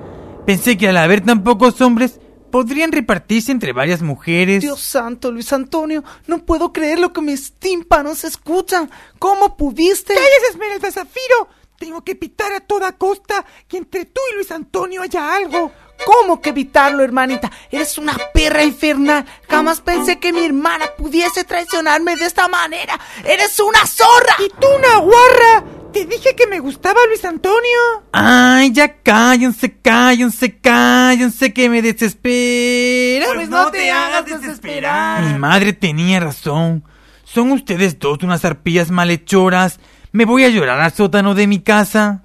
[SPEAKER 20] Pensé que al haber tan pocos hombres, podrían repartirse entre varias mujeres.
[SPEAKER 7] Dios santo, Luis Antonio, no puedo creer lo que mis tímpanos escuchan. ¿Cómo pudiste? ¡Cállese, Esmeralda Zafiro! Tengo que evitar a toda costa que entre tú y Luis Antonio haya algo. ¿Cómo que evitarlo, hermanita? Eres una perra infernal. Jamás pensé que mi hermana pudiese traicionarme de esta manera. ¡Eres una zorra! ¡Y tú una guarra! Te dije que me gustaba Luis Antonio.
[SPEAKER 1] Ay, ya cállense, cállense, cállense que me desespera.
[SPEAKER 7] Pues no te hagas desesperar.
[SPEAKER 1] Mi madre tenía razón. Son ustedes dos unas arpías malhechoras. Me voy a llorar al sótano de mi casa.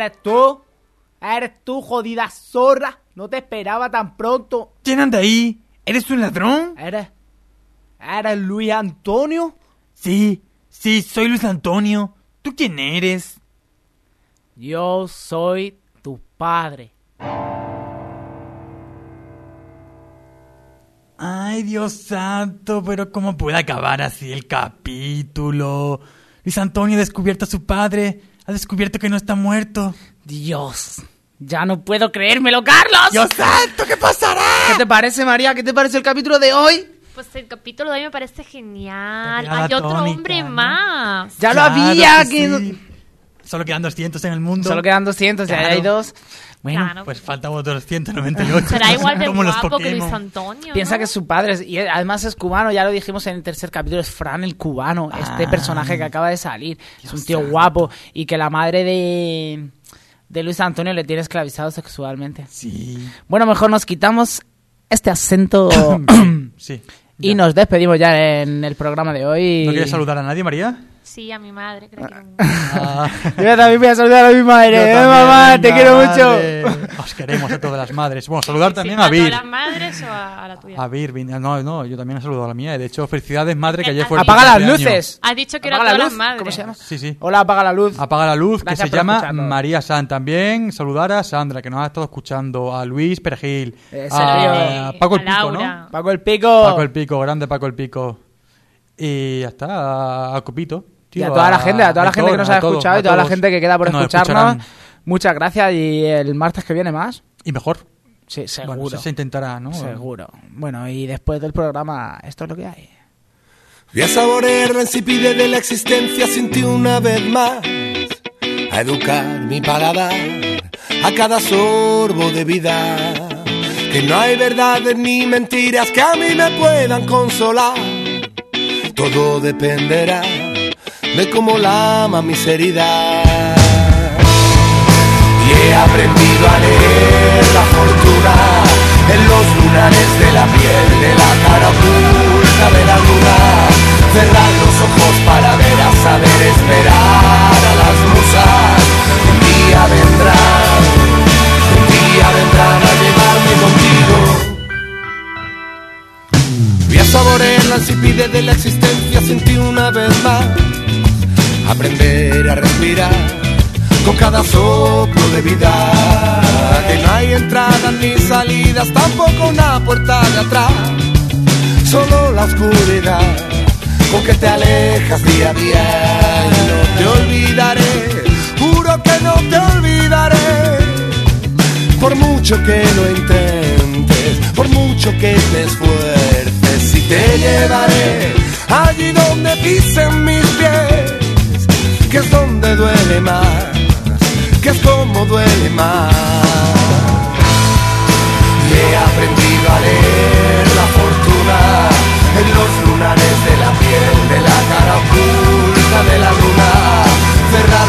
[SPEAKER 2] ¿Eres tú? ¿Eres tú, jodida zorra? No te esperaba tan pronto.
[SPEAKER 1] ¿Quién anda ahí? ¿Eres un ladrón?
[SPEAKER 2] ¿Eres. ¿Eres Luis Antonio?
[SPEAKER 1] Sí, sí, soy Luis Antonio. ¿Tú quién eres?
[SPEAKER 2] Yo soy tu padre.
[SPEAKER 1] Ay, Dios santo, pero ¿cómo puede acabar así el capítulo? Luis Antonio ha descubierto a su padre. Ha descubierto que no está muerto.
[SPEAKER 2] Dios, ya no puedo creérmelo, Carlos.
[SPEAKER 1] Dios santo, ¿qué pasará?
[SPEAKER 2] ¿Qué te parece, María? ¿Qué te parece el capítulo de hoy?
[SPEAKER 5] Pues el capítulo de hoy me parece genial. Hay otro hombre
[SPEAKER 1] ¿no?
[SPEAKER 5] más.
[SPEAKER 2] Ya lo había.
[SPEAKER 1] que
[SPEAKER 2] que-
[SPEAKER 1] sí. Solo quedan 200 en el mundo.
[SPEAKER 2] Solo quedan 200, ya hay dos. Bueno,
[SPEAKER 5] Claro.
[SPEAKER 1] Pues faltan otros 198.
[SPEAKER 5] Será igual de
[SPEAKER 1] Como los
[SPEAKER 5] guapo que Luis. Antonio.
[SPEAKER 2] piensa
[SPEAKER 5] ¿no?
[SPEAKER 2] que su padre, es- y además es cubano, ya lo dijimos en el tercer capítulo, es Fran el cubano, este
[SPEAKER 1] Ah.
[SPEAKER 2] personaje que acaba de salir. es un tío guapo y que la madre de, de Luis Antonio le tiene esclavizado sexualmente.
[SPEAKER 1] Sí.
[SPEAKER 2] Bueno, mejor nos quitamos este acento <coughs>
[SPEAKER 1] Sí. <coughs>
[SPEAKER 2] y nos despedimos ya en el programa de hoy.
[SPEAKER 1] ¿No quieres saludar a nadie, María?
[SPEAKER 5] Sí, a mi madre. Creo que...
[SPEAKER 1] Ah. <laughs>
[SPEAKER 2] Yo también voy a saludar a mi madre.
[SPEAKER 1] Yo
[SPEAKER 2] Eh,
[SPEAKER 1] también,
[SPEAKER 2] mamá, te quiero
[SPEAKER 1] madre.
[SPEAKER 2] mucho.
[SPEAKER 1] Os queremos a todas las madres. Bueno, saludar también
[SPEAKER 5] Sí,
[SPEAKER 1] a
[SPEAKER 5] ¿A todas
[SPEAKER 1] Vir.
[SPEAKER 5] las madres o a, a la tuya?
[SPEAKER 1] A Vir, Vir- no, no, yo también he saludado a la mía. De hecho, felicidades, madre, que ayer fue
[SPEAKER 2] Apaga las luces.
[SPEAKER 5] Has dicho que era
[SPEAKER 2] la
[SPEAKER 5] todas
[SPEAKER 2] luz.
[SPEAKER 5] las madres.
[SPEAKER 2] ¿Cómo se llama?
[SPEAKER 1] Sí, sí.
[SPEAKER 2] Hola, apaga la luz.
[SPEAKER 1] Apaga la luz,
[SPEAKER 2] Gracias
[SPEAKER 1] que se llama. María San. También saludar a Sandra, que nos ha estado escuchando. A Luis Pergil.
[SPEAKER 2] Ese
[SPEAKER 1] a
[SPEAKER 2] tío.
[SPEAKER 1] Paco el
[SPEAKER 5] A
[SPEAKER 1] Pico. ¿no?
[SPEAKER 2] Paco el Pico.
[SPEAKER 1] Paco el Pico, grande Paco el Pico. Y ya está, a, a Copito. Tío,
[SPEAKER 2] y a toda la gente, a toda la gente que
[SPEAKER 1] Aitor,
[SPEAKER 2] nos
[SPEAKER 1] a
[SPEAKER 2] ha
[SPEAKER 1] todos,
[SPEAKER 2] escuchado
[SPEAKER 1] a
[SPEAKER 2] y toda la gente que queda por
[SPEAKER 1] que nos
[SPEAKER 2] escucharnos.
[SPEAKER 1] escucharán.
[SPEAKER 2] Muchas gracias y el martes que viene más.
[SPEAKER 1] Y mejor.
[SPEAKER 2] Sí, seguro.
[SPEAKER 1] Bueno, eso se intentará, ¿no?
[SPEAKER 2] Seguro. Bueno, y después del programa, esto es lo que hay.
[SPEAKER 6] Voy a saborear la insipidez de la existencia sin ti una vez más. A educar mi paladar a cada sorbo de vida. Que no hay verdades ni mentiras que a mí me puedan consolar. Todo dependerá de cómo lama mis heridas. Y he aprendido a leer la fortuna en los lunares de la piel, de la cara oculta de la luna. Cerrar los ojos para ver a saber esperar a las musas. Un día vendrán, un día vendrán a llevarme contigo. Saborear la insipidez de la existencia sin ti una vez más. Aprender a respirar con cada soplo de vida. Que no hay entradas ni salidas, tampoco una puerta de atrás. Solo la oscuridad con que te alejas día a día. Y no te olvidaré, juro que no te olvidaré. Por mucho que lo intentes, por mucho que te esfuerces, y te llevaré allí donde pisen mis pies, que es donde duele más, que es como duele más. He aprendido a leer la fortuna en los lunares de la piel, de la cara oculta de la luna. Cerrar